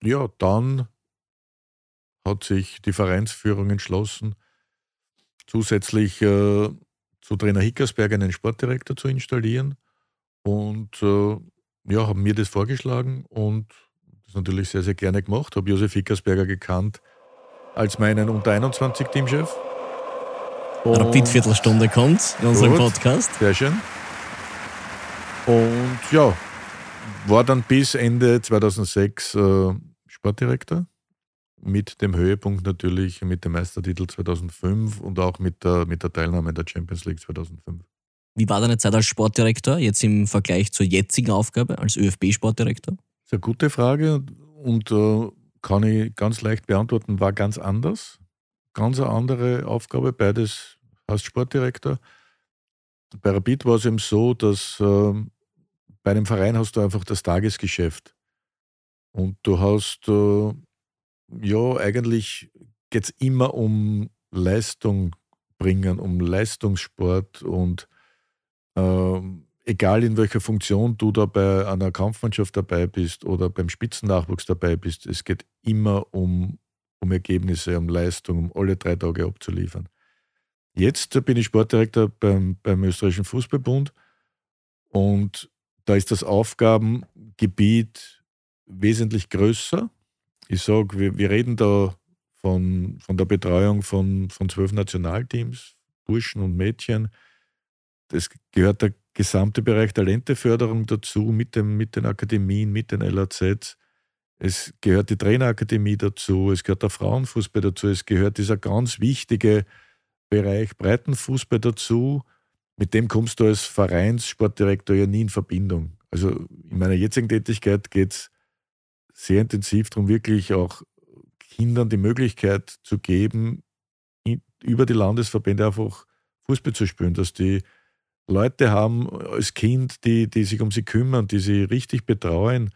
ja, dann hat sich die Vereinsführung entschlossen, zusätzlich äh, zu Trainer Hickersberg einen Sportdirektor zu installieren. Und äh, ja, haben mir das vorgeschlagen und das natürlich sehr, sehr gerne gemacht. Habe Josef Hickersberger gekannt als meinen Unter-21-Teamchef. Rapid-Viertelstunde kommt in unserem gut, Podcast. Sehr schön. Und ja, war dann bis Ende 2006 äh, Sportdirektor. Mit dem Höhepunkt natürlich mit dem Meistertitel 2005 und auch mit der, mit der Teilnahme in der Champions League 2005. Wie war deine Zeit als Sportdirektor jetzt im Vergleich zur jetzigen Aufgabe als ÖFB-Sportdirektor? Das ist eine gute Frage und äh, kann ich ganz leicht beantworten, war ganz anders. Ganz eine andere Aufgabe, beides als Sportdirektor. Bei Rapid war es eben so, dass äh, bei einem Verein hast du einfach das Tagesgeschäft. Und du hast, äh, ja, eigentlich geht es immer um Leistung bringen, um Leistungssport und äh, egal in welcher Funktion du da bei einer Kampfmannschaft dabei bist oder beim Spitzennachwuchs dabei bist, es geht immer um, um Ergebnisse, um Leistung, um alle drei Tage abzuliefern. Jetzt bin ich Sportdirektor beim, beim Österreichischen Fußballbund und da ist das Aufgabengebiet wesentlich größer. Ich sage, wir, wir reden da von, von der Betreuung von, von zwölf Nationalteams, Burschen und Mädchen. Das gehört der gesamte Bereich Talenteförderung dazu, mit, dem, mit den Akademien, mit den LAZs. Es gehört die Trainerakademie dazu, es gehört der Frauenfußball dazu, es gehört dieser ganz wichtige Bereich Breitenfußball dazu. Mit dem kommst du als Vereinssportdirektor ja nie in Verbindung. Also in meiner jetzigen Tätigkeit geht es sehr intensiv darum, wirklich auch Kindern die Möglichkeit zu geben, über die Landesverbände einfach Fußball zu spielen, dass die Leute haben als Kind, die, die sich um sie kümmern, die sie richtig betreuen.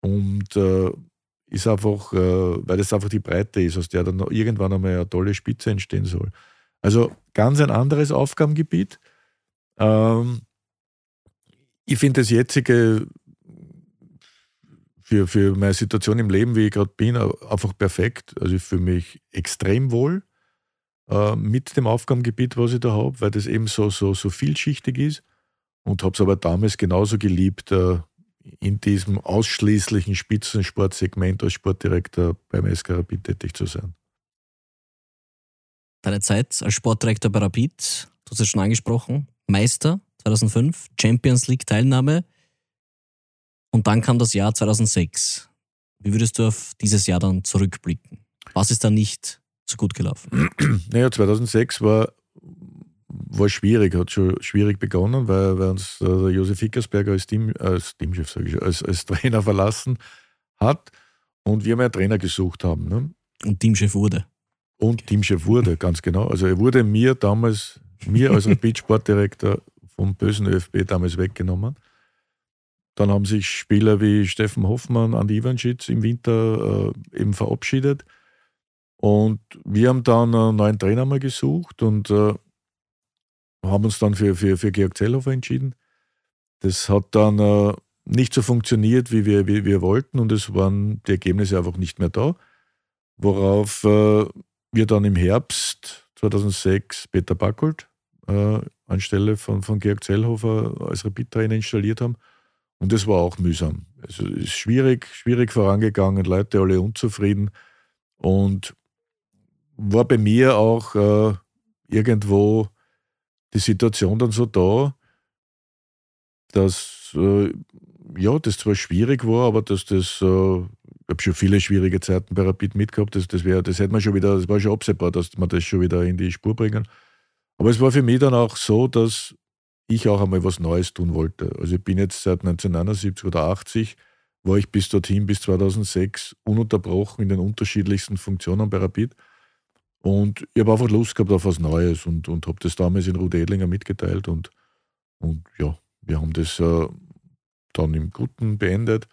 Und äh, ist einfach, äh, weil das einfach die Breite ist, aus der dann irgendwann einmal eine tolle Spitze entstehen soll. Also ganz ein anderes Aufgabengebiet. Ähm, ich finde das jetzige für, für meine Situation im Leben, wie ich gerade bin, einfach perfekt. Also ich fühle mich extrem wohl äh, mit dem Aufgabengebiet, was ich da habe, weil das eben so, so, so vielschichtig ist. Und habe es aber damals genauso geliebt, äh, in diesem ausschließlichen Spitzensportsegment als Sportdirektor beim SK Rapid tätig zu sein. Deine Zeit als Sportdirektor bei Rapid, du hast es schon angesprochen, Meister 2005, Champions League Teilnahme und dann kam das Jahr 2006. Wie würdest du auf dieses Jahr dann zurückblicken? Was ist da nicht so gut gelaufen? Naja, 2006 war, war schwierig, hat schon schwierig begonnen, weil, weil uns äh, der Josef Hickersberger als, Team, als Teamchef, sage ich, als, als Trainer verlassen hat und wir einen Trainer gesucht haben. Ne? Und Teamchef wurde. Und Teamchef wurde, ganz genau. Also er wurde mir damals, mir als Rapid-Sportdirektor vom bösen ÖFB damals weggenommen. Dann haben sich Spieler wie Steffen Hoffmann, Andi Ivanschitz im Winter äh, eben verabschiedet. Und wir haben dann einen neuen Trainer mal gesucht und äh, haben uns dann für, für, für Georg Zellhofer entschieden. Das hat dann äh, nicht so funktioniert, wie wir, wie wir wollten und es waren die Ergebnisse einfach nicht mehr da. Worauf äh, wir dann im Herbst 2006 Peter Backold äh, anstelle von, von Georg Zellhofer als Rapid-Trainer installiert haben. Und das war auch mühsam. Also es ist schwierig, schwierig vorangegangen, Leute alle unzufrieden. Und war bei mir auch äh, irgendwo die Situation dann so da, dass äh, ja, das zwar schwierig war, aber dass das, äh, ich habe schon viele schwierige Zeiten bei Rapid mitgehabt, das, das, wär, das hätte man schon wieder, das war schon absehbar, dass man das schon wieder in die Spur bringen. Aber es war für mich dann auch so, dass ich auch einmal was Neues tun wollte. Also ich bin jetzt seit 1979 oder 80, war ich bis dorthin, bis 2006 ununterbrochen in den unterschiedlichsten Funktionen bei Rapid. Und ich habe einfach Lust gehabt auf was Neues und, und habe das damals in Rude Edlinger mitgeteilt. Und, und ja, wir haben das äh, dann im Guten beendet.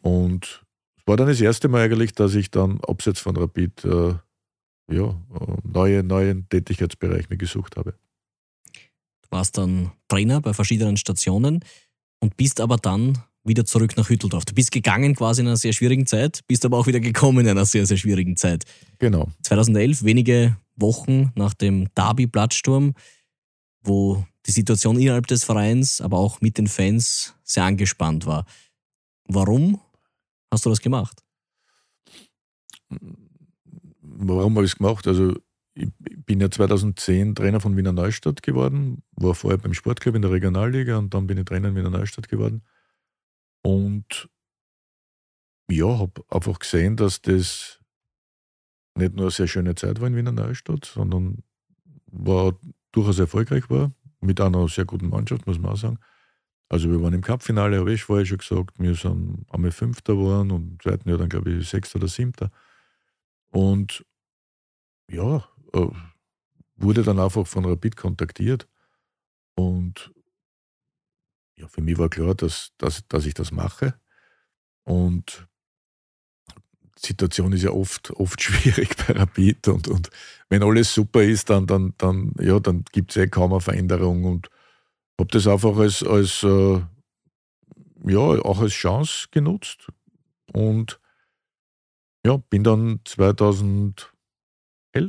Und es war dann das erste Mal eigentlich, dass ich dann abseits von Rapid äh, ja, äh, neue, neuen Tätigkeitsbereich mir gesucht habe. Du warst dann Trainer bei verschiedenen Stationen und bist aber dann wieder zurück nach Hütteldorf. Du bist gegangen quasi in einer sehr schwierigen Zeit, bist aber auch wieder gekommen in einer sehr, sehr schwierigen Zeit. Genau. 2011, wenige Wochen nach dem Derby-Plattsturm, wo die Situation innerhalb des Vereins, aber auch mit den Fans sehr angespannt war. Warum hast du das gemacht? Warum habe ich es gemacht? Also ich bin ja 2010 Trainer von Wiener Neustadt geworden, war vorher beim Sportclub in der Regionalliga und dann bin ich Trainer in Wiener Neustadt geworden. Und ja, habe einfach gesehen, dass das nicht nur eine sehr schöne Zeit war in Wiener Neustadt, sondern war durchaus erfolgreich war, mit einer sehr guten Mannschaft, muss man auch sagen. Also wir waren im Cupfinale, habe ich vorher schon gesagt, wir sind einmal Fünfter geworden und im zweiten Jahr dann, glaube ich, Sechster oder Siebter. Und ja, äh, wurde dann einfach von Rapid kontaktiert und ja, für mich war klar, dass, dass, dass ich das mache. Und die Situation ist ja oft, oft schwierig bei Rapid und, und wenn alles super ist, dann, dann, dann, ja, dann gibt es eh kaum eine Veränderung und habe das einfach als, als äh, ja, auch als Chance genutzt und ja, bin dann 2011, ja,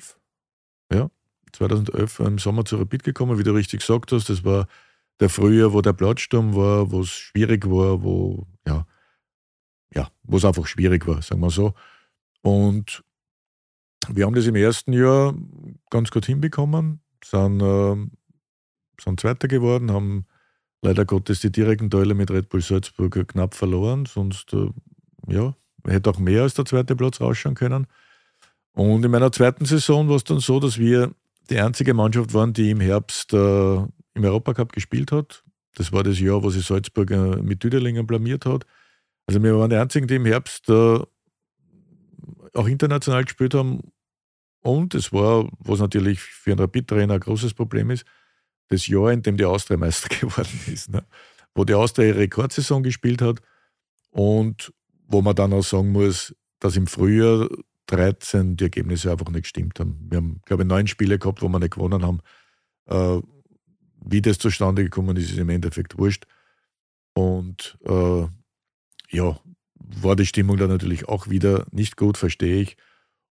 2011 im Sommer zu Rapid gekommen, wie du richtig gesagt hast, das war der Frühjahr, wo der Platzsturm war, wo es schwierig war, wo, ja, ja, wo es einfach schwierig war, sagen wir so. Und wir haben das im ersten Jahr ganz gut hinbekommen, sind, äh, sind Zweiter geworden, haben leider Gottes die direkten Teile mit Red Bull Salzburg knapp verloren, sonst äh, ja, hätte auch mehr als der zweite Platz rausschauen können. Und in meiner zweiten Saison war es dann so, dass wir die einzige Mannschaft waren, die im Herbst äh, im Europacup gespielt hat. Das war das Jahr, wo sich Salzburg äh, mit Düdelingen blamiert hat. Also wir waren die einzigen, die im Herbst äh, auch international gespielt haben. Und es war, was natürlich für einen Rapid-Trainer ein großes Problem ist, das Jahr, in dem die Austria Meister geworden ist. Ne? Wo die Austria ihre Rekordsaison gespielt hat und wo man dann auch sagen muss, dass im Frühjahr 13 die Ergebnisse einfach nicht gestimmt haben. Wir haben, glaube ich, neun Spiele gehabt, wo wir nicht gewonnen haben. Äh, wie das zustande gekommen ist, ist im Endeffekt wurscht. Und äh, ja, war die Stimmung dann natürlich auch wieder nicht gut, verstehe ich.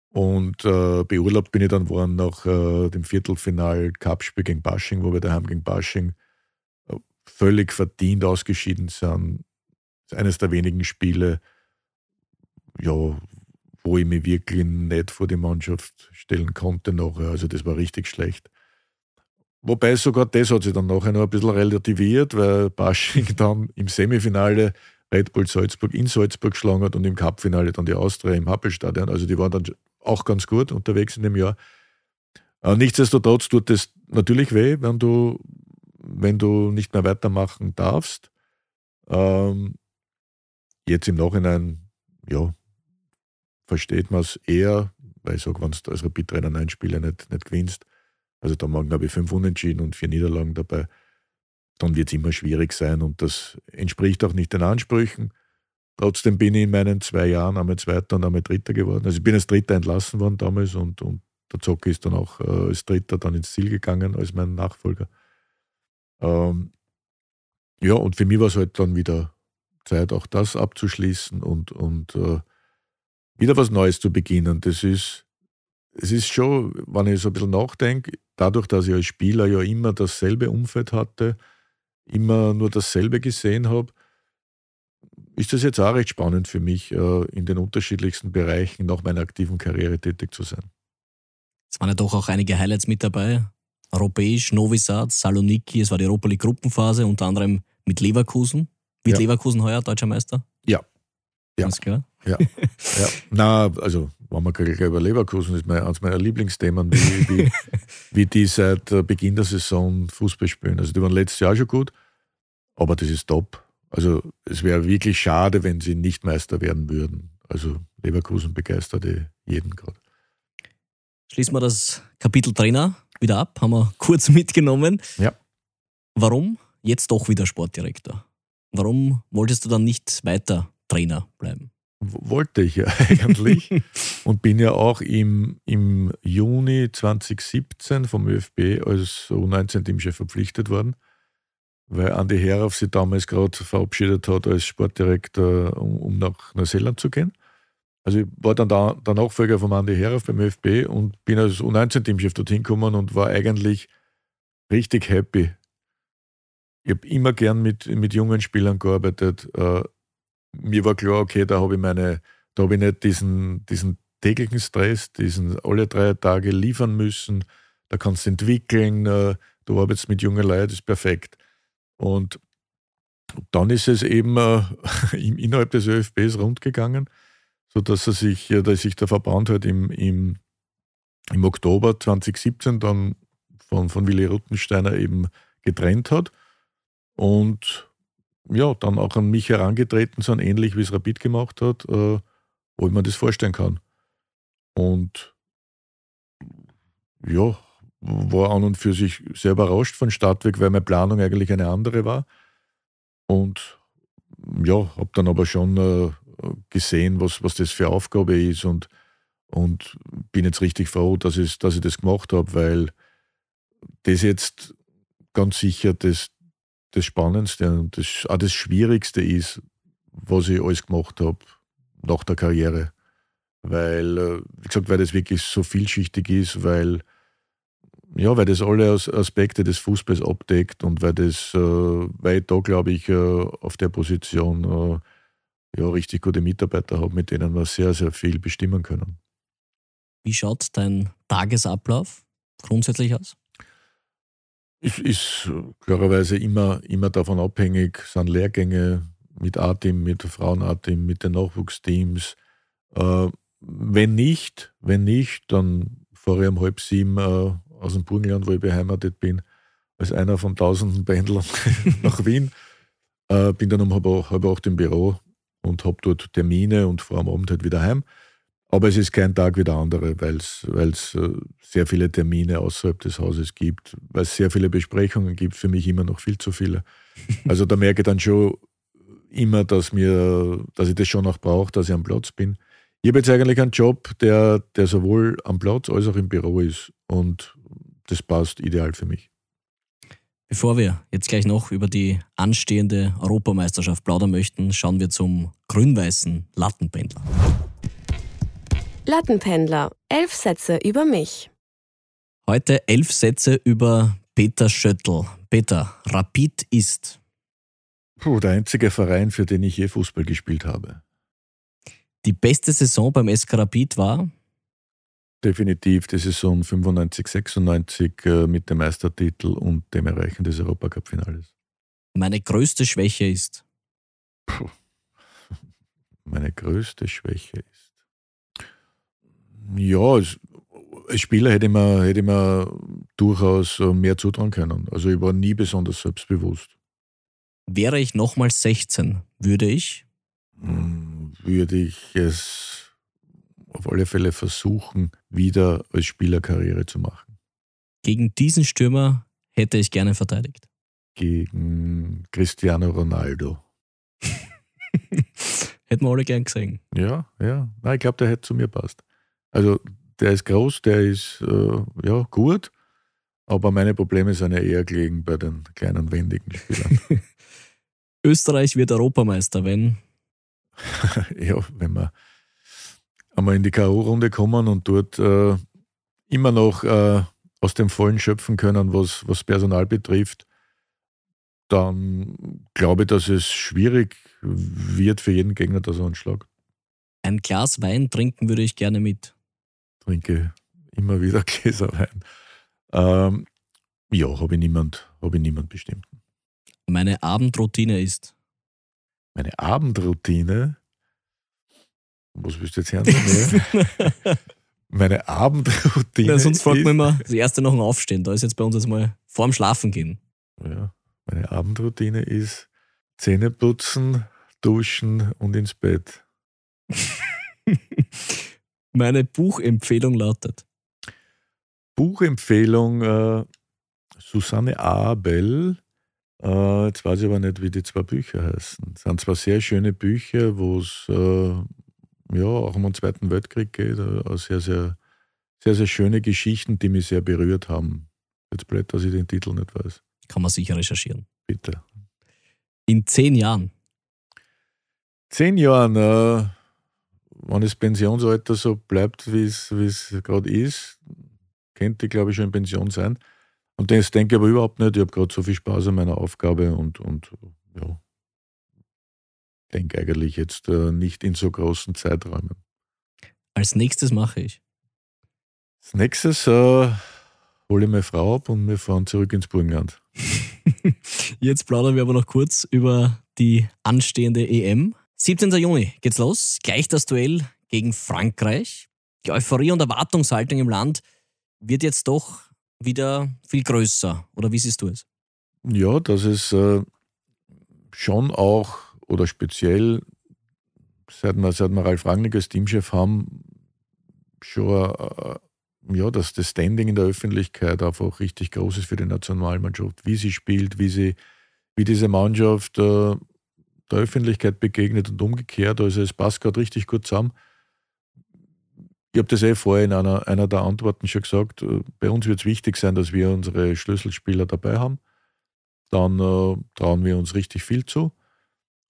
Und äh, beurlaubt bin ich dann worden nach äh, dem Viertelfinal Cup-Spiel gegen Bashing, wo wir daheim gegen Bashing äh, völlig verdient ausgeschieden sind. Das ist eines der wenigen Spiele, ja, wo ich mich wirklich nicht vor die Mannschaft stellen konnte nachher. Also das war richtig schlecht. Wobei sogar das hat sich dann nachher noch ein bisschen relativiert, weil Bashing dann im Semifinale Red Bull Salzburg in Salzburg geschlagen hat und im Cupfinale dann die Austria im Happelstadion. Also die waren dann auch ganz gut unterwegs in dem Jahr. Äh, nichtsdestotrotz tut es natürlich weh, wenn du, wenn du nicht mehr weitermachen darfst. Ähm, jetzt im Nachhinein, ja, versteht man es eher, weil ich sage, wenn du als Rapid-Trainer neun Spiele nicht, nicht gewinnst, also da waren, glaube ich, fünf Unentschieden und vier Niederlagen dabei, dann wird es immer schwierig sein und das entspricht auch nicht den Ansprüchen. Trotzdem bin ich in meinen zwei Jahren einmal Zweiter und einmal Dritter geworden. Also ich bin als Dritter entlassen worden damals und, und der Zocke ist dann auch äh, als Dritter dann ins Ziel gegangen als mein Nachfolger. Ähm, ja, und für mich war es halt dann wieder Zeit, auch das abzuschließen und, und äh, wieder was Neues zu beginnen. Das ist, es ist schon, wenn ich so ein bisschen nachdenke, dadurch, dass ich als Spieler ja immer dasselbe Umfeld hatte, immer nur dasselbe gesehen habe, ist das jetzt auch recht spannend für mich, äh, in den unterschiedlichsten Bereichen nach meiner aktiven Karriere tätig zu sein. Es waren ja doch auch einige Highlights mit dabei. Europäisch, Novi Sad, Saloniki, es war die Europa League Gruppenphase, unter anderem mit Leverkusen. Wird ja. Leverkusen heuer deutscher Meister? Ja. Ja. Ganz klar. Ja. ja. Na, also, wenn wir gleich über Leverkusen ist mein, eines meiner Lieblingsthemen, wie, wie, wie die seit äh, Beginn der Saison Fußball spielen. Also, die waren letztes Jahr schon gut, aber das ist top. Also, es wäre wirklich schade, wenn sie nicht Meister werden würden. Also, Leverkusen begeisterte jeden gerade. Schließen wir das Kapitel Trainer wieder ab, haben wir kurz mitgenommen. Ja. Warum jetzt doch wieder Sportdirektor? Warum wolltest du dann nicht weiter Trainer bleiben? Wollte ich ja eigentlich und bin ja auch im, im Juni 2017 vom ÖFB als U19-Teamchef verpflichtet worden, weil Andi Herauf sich damals gerade verabschiedet hat als Sportdirektor, um, um, nach Neuseeland zu gehen. Also ich war dann da, der Nachfolger von Andi Herauf beim ÖFB und bin als U19-Teamchef dorthin gekommen und war eigentlich richtig happy. Ich habe immer gern mit, mit jungen Spielern gearbeitet. Äh, mir war klar, okay, da habe ich meine, da habe ich nicht diesen, diesen täglichen Stress, diesen alle drei Tage liefern müssen. Da kannst du entwickeln, äh, du arbeitest mit jungen Leuten, das ist perfekt. Und dann ist es eben äh, innerhalb des ÖFBs rundgegangen, sodass er sich, dass sich der Verband halt im, im, im Oktober 2017 dann von, von Willi Ruttensteiner eben getrennt hat. Und ja, dann auch an mich herangetreten sind, ähnlich wie es Rapid gemacht hat, äh, wo ich mir das vorstellen kann. Und ja, war an und für sich sehr überrascht von Stadtweg, weil meine Planung eigentlich eine andere war. und ja, habe dann aber schon äh, gesehen, was, was das für Aufgabe ist und, und bin jetzt richtig froh, dass ich, dass ich das gemacht habe, weil das jetzt ganz sicher das, das Spannendste und das, auch das Schwierigste ist, was ich alles gemacht habe nach der Karriere. Weil, äh, wie gesagt, weil das wirklich so vielschichtig ist, weil, ja, weil das alle Aspekte des Fußballs abdeckt und weil das, äh, weil ich da, glaube ich, äh, auf der Position ja, richtig gute Mitarbeiter habe, mit denen wir sehr, sehr viel bestimmen können. Wie schaut dein Tagesablauf grundsätzlich aus? Ist, ist klarerweise immer, immer davon abhängig, sind Lehrgänge mit A-Team, mit Frauen-A-Team, mit den Nachwuchsteams. Äh, wenn nicht, wenn nicht, dann fahre ich um halb sieben äh, aus dem Burgenland, wo ich beheimatet bin, als einer von tausenden Pendlern nach Wien. Äh, bin dann um halb, halb acht im Büro und habe dort Termine und fahre am Abend halt wieder heim. Aber es ist kein Tag wie der andere, weil es äh, sehr viele Termine außerhalb des Hauses gibt, weil es sehr viele Besprechungen gibt, für mich immer noch viel zu viele. Also da merke ich dann schon immer, dass, mir, dass ich das schon auch brauche, dass ich am Platz bin. Ich habe jetzt eigentlich einen Job, der, der sowohl am Platz als auch im Büro ist und das passt ideal für mich. Bevor wir jetzt gleich noch über die anstehende Europameisterschaft plaudern möchten, schauen wir zum grün-weißen Lattenpendler. Lattenpendler. Elf Sätze über mich. Heute elf Sätze über Peter Schöttl. Peter, Rapid ist. Puh, der einzige Verein, für den ich je Fußball gespielt habe. Die beste Saison beim SK Rapid war? Definitiv die Saison 95, 96 äh, mit dem Meistertitel und dem Erreichen des Europacup-Finales. Meine größte Schwäche ist? Puh. Meine größte Schwäche ist ja, als, Spieler hätte man, hätte man durchaus äh, mehr zutrauen können. Also ich war nie besonders selbstbewusst. Wäre ich nochmal 16, würde ich? Hm, würde ich es auf alle Fälle versuchen, wieder als Spieler Karriere zu machen. Gegen diesen Stürmer hätte ich gerne verteidigt. Gegen Cristiano Ronaldo. Hätten wir alle gern gesehen. Ja, ja. Nein, ich glaube, der hätte zu mir passt. Also der ist groß, der ist äh, ja gut, aber meine Probleme sind ja eher gelegen bei den kleinen, wendigen Spielern. Österreich wird Europameister, wenn? ja, wenn wir einmal in die K.O.-Runde kommen und dort äh, immer noch äh, aus dem Vollen schöpfen können, was, was Personal betrifft, dann glaube ich, dass es schwierig wird für jeden Gegner, dass er anschlagt. Ein Glas Wein trinken würde ich gerne mit trinke immer wieder Gläser Wein. Ähm, ja, habe ich, niemand, hab ich niemand bestimmten. Meine Abendroutine ist? Meine Abendroutine? Was willst du jetzt hören? Meine Abendroutine. Ja, sonst fragt man immer das erste nach dem Aufstehen. Da ist jetzt bei uns jetzt mal vorm Schlafen gehen. Ja, meine Abendroutine ist Zähne putzen, duschen und ins Bett. Meine Buchempfehlung lautet. Buchempfehlung äh, Susanne Abel. Äh, jetzt weiß ich aber nicht, wie die zwei Bücher heißen. Es sind zwar sehr schöne Bücher, wo es äh, ja, auch um den Zweiten Weltkrieg geht. Äh, sehr, sehr, sehr, sehr schöne Geschichten, die mich sehr berührt haben. Jetzt blöd, dass ich den Titel nicht weiß. Kann man sicher recherchieren. Bitte. In zehn Jahren. Zehn Jahren, äh, wenn das Pensionsalter so bleibt, wie es gerade ist, könnte ich, glaube ich, schon in Pension sein. Und das denke ich aber überhaupt nicht. Ich habe gerade so viel Spaß an meiner Aufgabe und, und ja, denke eigentlich jetzt äh, nicht in so großen Zeiträumen. Als nächstes mache ich. Als nächstes äh, hole ich meine Frau ab und wir fahren zurück ins Burgenland. Jetzt plaudern wir aber noch kurz über die anstehende EM. 17. Juni geht's los. Gleich das Duell gegen Frankreich. Die Euphorie und Erwartungshaltung im Land wird jetzt doch wieder viel größer. Oder wie siehst du es? Ja, dass es äh, schon auch oder speziell, seit wir, seit wir Ralf Rangnick als Teamchef haben, schon, äh, ja, dass das Standing in der Öffentlichkeit einfach richtig groß ist für die Nationalmannschaft, wie sie spielt, wie sie wie diese Mannschaft äh, der Öffentlichkeit begegnet und umgekehrt. Also es passt gerade richtig gut zusammen. Ich habe das eh vorher in einer, einer der Antworten schon gesagt. Äh, bei uns wird es wichtig sein, dass wir unsere Schlüsselspieler dabei haben. Dann äh, trauen wir uns richtig viel zu.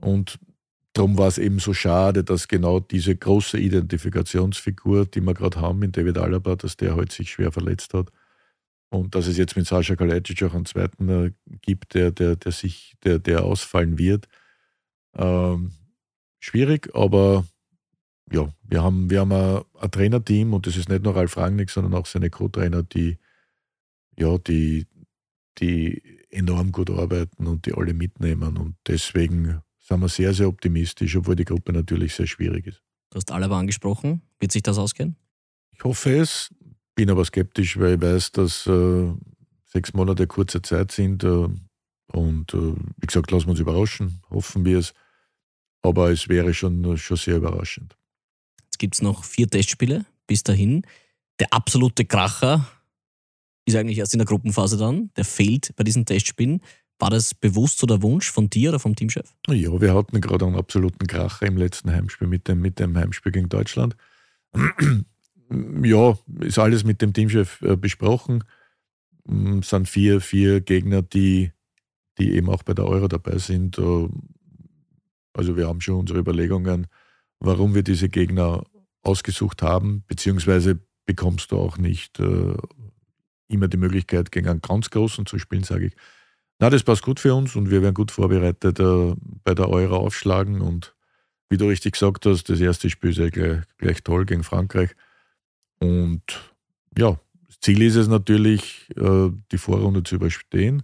Und darum war es eben so schade, dass genau diese große Identifikationsfigur, die wir gerade haben in David Alaba, dass der heute halt sich schwer verletzt hat. Und dass es jetzt mit Sascha Kalajdzic auch einen zweiten äh, gibt, der, der, der, sich, der, der ausfallen wird. Ähm, schwierig, aber ja, wir haben, wir haben ein, ein Trainerteam und das ist nicht nur Ralf Rangnick, sondern auch seine Co-Trainer, die, ja, die, die enorm gut arbeiten und die alle mitnehmen. Und deswegen sind wir sehr, sehr optimistisch, obwohl die Gruppe natürlich sehr schwierig ist. Du hast Alaba angesprochen. Wird sich das ausgehen? Ich hoffe es, bin aber skeptisch, weil ich weiß, dass äh, sechs Monate kurze Zeit sind. Äh, und äh, wie gesagt, lassen wir uns überraschen, hoffen wir es. Aber es wäre schon, schon sehr überraschend. Jetzt gibt es noch vier Testspiele bis dahin. Der absolute Kracher ist eigentlich erst in der Gruppenphase dann. Der fehlt bei diesen Testspielen. War das bewusst so der Wunsch von dir oder vom Teamchef? Ja, wir hatten gerade einen absoluten Kracher im letzten Heimspiel mit dem, mit dem Heimspiel gegen Deutschland. ja, ist alles mit dem Teamchef äh, besprochen. Mm, es sind vier, vier Gegner, die, die eben auch bei der Euro dabei sind. Also wir haben schon unsere Überlegungen, warum wir diese Gegner ausgesucht haben, beziehungsweise bekommst du auch nicht äh, immer die Möglichkeit, gegen einen ganz Großen zu spielen, sage ich. Na, das passt gut für uns und wir werden gut vorbereitet äh, bei der Euro aufschlagen. Und wie du richtig gesagt hast, das erste Spiel ist ja gleich, gleich toll gegen Frankreich. Und ja, das Ziel ist es natürlich, äh, die Vorrunde zu überstehen.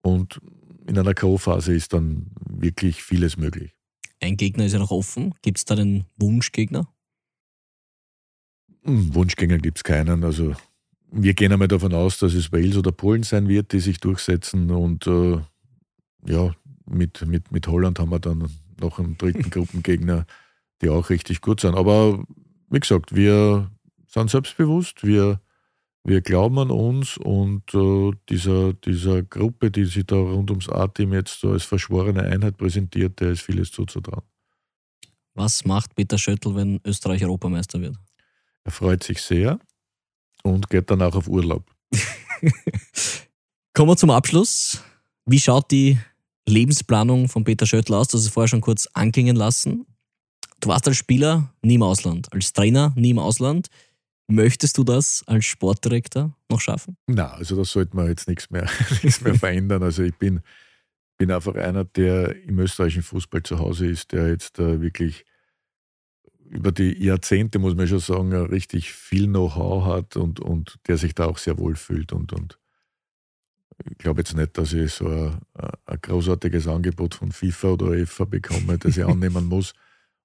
Und in einer K.O.-Phase ist dann wirklich vieles möglich. Ein Gegner ist ja noch offen. Gibt es da einen Wunschgegner? Hm, Wunschgegner gibt es keinen. Also wir gehen einmal davon aus, dass es Wales oder Polen sein wird, die sich durchsetzen. Und äh, ja, mit, mit, mit Holland haben wir dann noch einen dritten Gruppengegner, die auch richtig gut sind. Aber wie gesagt, wir sind selbstbewusst, wir, wir glauben an uns und äh, dieser, dieser Gruppe, die sich da rund ums A-Team jetzt so als verschworene Einheit präsentiert, der ist vieles zuzutrauen. Was macht Peter Schöttl, wenn Österreich Europameister wird? Er freut sich sehr und geht danach auf Urlaub. Kommen wir zum Abschluss. Wie schaut die Lebensplanung von Peter Schöttl aus? Hast es vorher schon kurz anklingen lassen. Du warst als Spieler nie im Ausland, als Trainer nie im Ausland. Möchtest du das als Sportdirektor noch schaffen? Na, also da sollte man jetzt nichts mehr, nichts mehr verändern. Also ich bin, bin einfach einer, der im österreichischen Fußball zu Hause ist, der jetzt äh, wirklich über die Jahrzehnte, muss man schon sagen, richtig viel Know-how hat und, und der sich da auch sehr wohl fühlt. Und, und ich glaube jetzt nicht, dass ich so ein, ein großartiges Angebot von FIFA oder UEFA bekomme, das ich annehmen muss.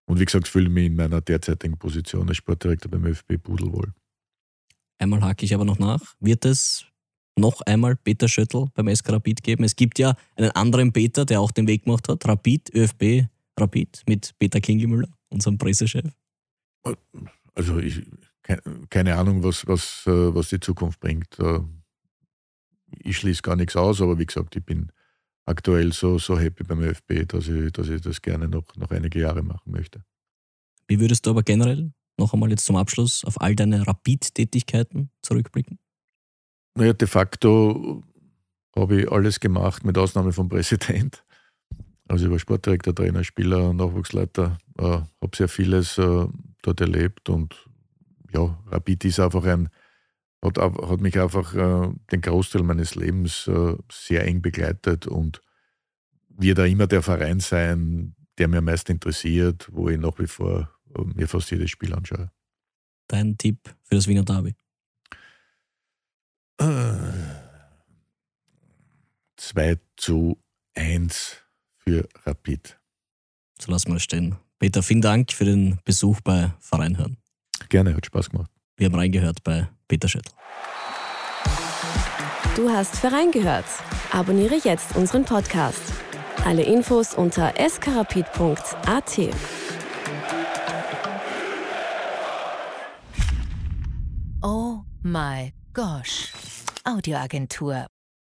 Und wie gesagt, fühle mich in meiner derzeitigen Position als Sportdirektor beim ÖFB pudelwohl. Einmal hake ich aber noch nach. Wird es noch einmal Peter Schöttl beim SK Rapid geben? Es gibt ja einen anderen Peter, der auch den Weg gemacht hat. Rapid, ÖFB, Rapid mit Peter Klingelmüller unserem Pressechef? Also ich, keine Ahnung, was, was, äh, was die Zukunft bringt. Äh, ich schließe gar nichts aus, aber wie gesagt, ich bin aktuell so, so happy beim ÖFB, dass ich, dass ich das gerne noch, noch einige Jahre machen möchte. Wie würdest du aber generell noch einmal jetzt zum Abschluss auf all deine Rapid-Tätigkeiten zurückblicken? Naja, de facto habe ich alles gemacht, mit Ausnahme vom Präsident. Also ich war Sportdirektor, Trainer, Spieler, Nachwuchsleiter, äh, habe sehr vieles äh, dort erlebt und ja, Rapid ist einfach ein, hat, hat mich einfach äh, den Großteil meines Lebens äh, sehr eng begleitet und wird da immer der Verein sein, der mir am meisten interessiert, wo ich nach wie vor äh, mir fast jedes Spiel anschaue. Dein Tipp für das Wiener Derby? 2 äh, zu 1 für Rapid. So lassen wir es stehen. Peter, vielen Dank für den Besuch bei Vereinhören. Gerne, hat Spaß gemacht. Wir haben reingehört bei Peter Schöttl. Du hast Verein gehört. Abonniere jetzt unseren Podcast. Alle Infos unter skarapit.at. Oh my gosh. Audioagentur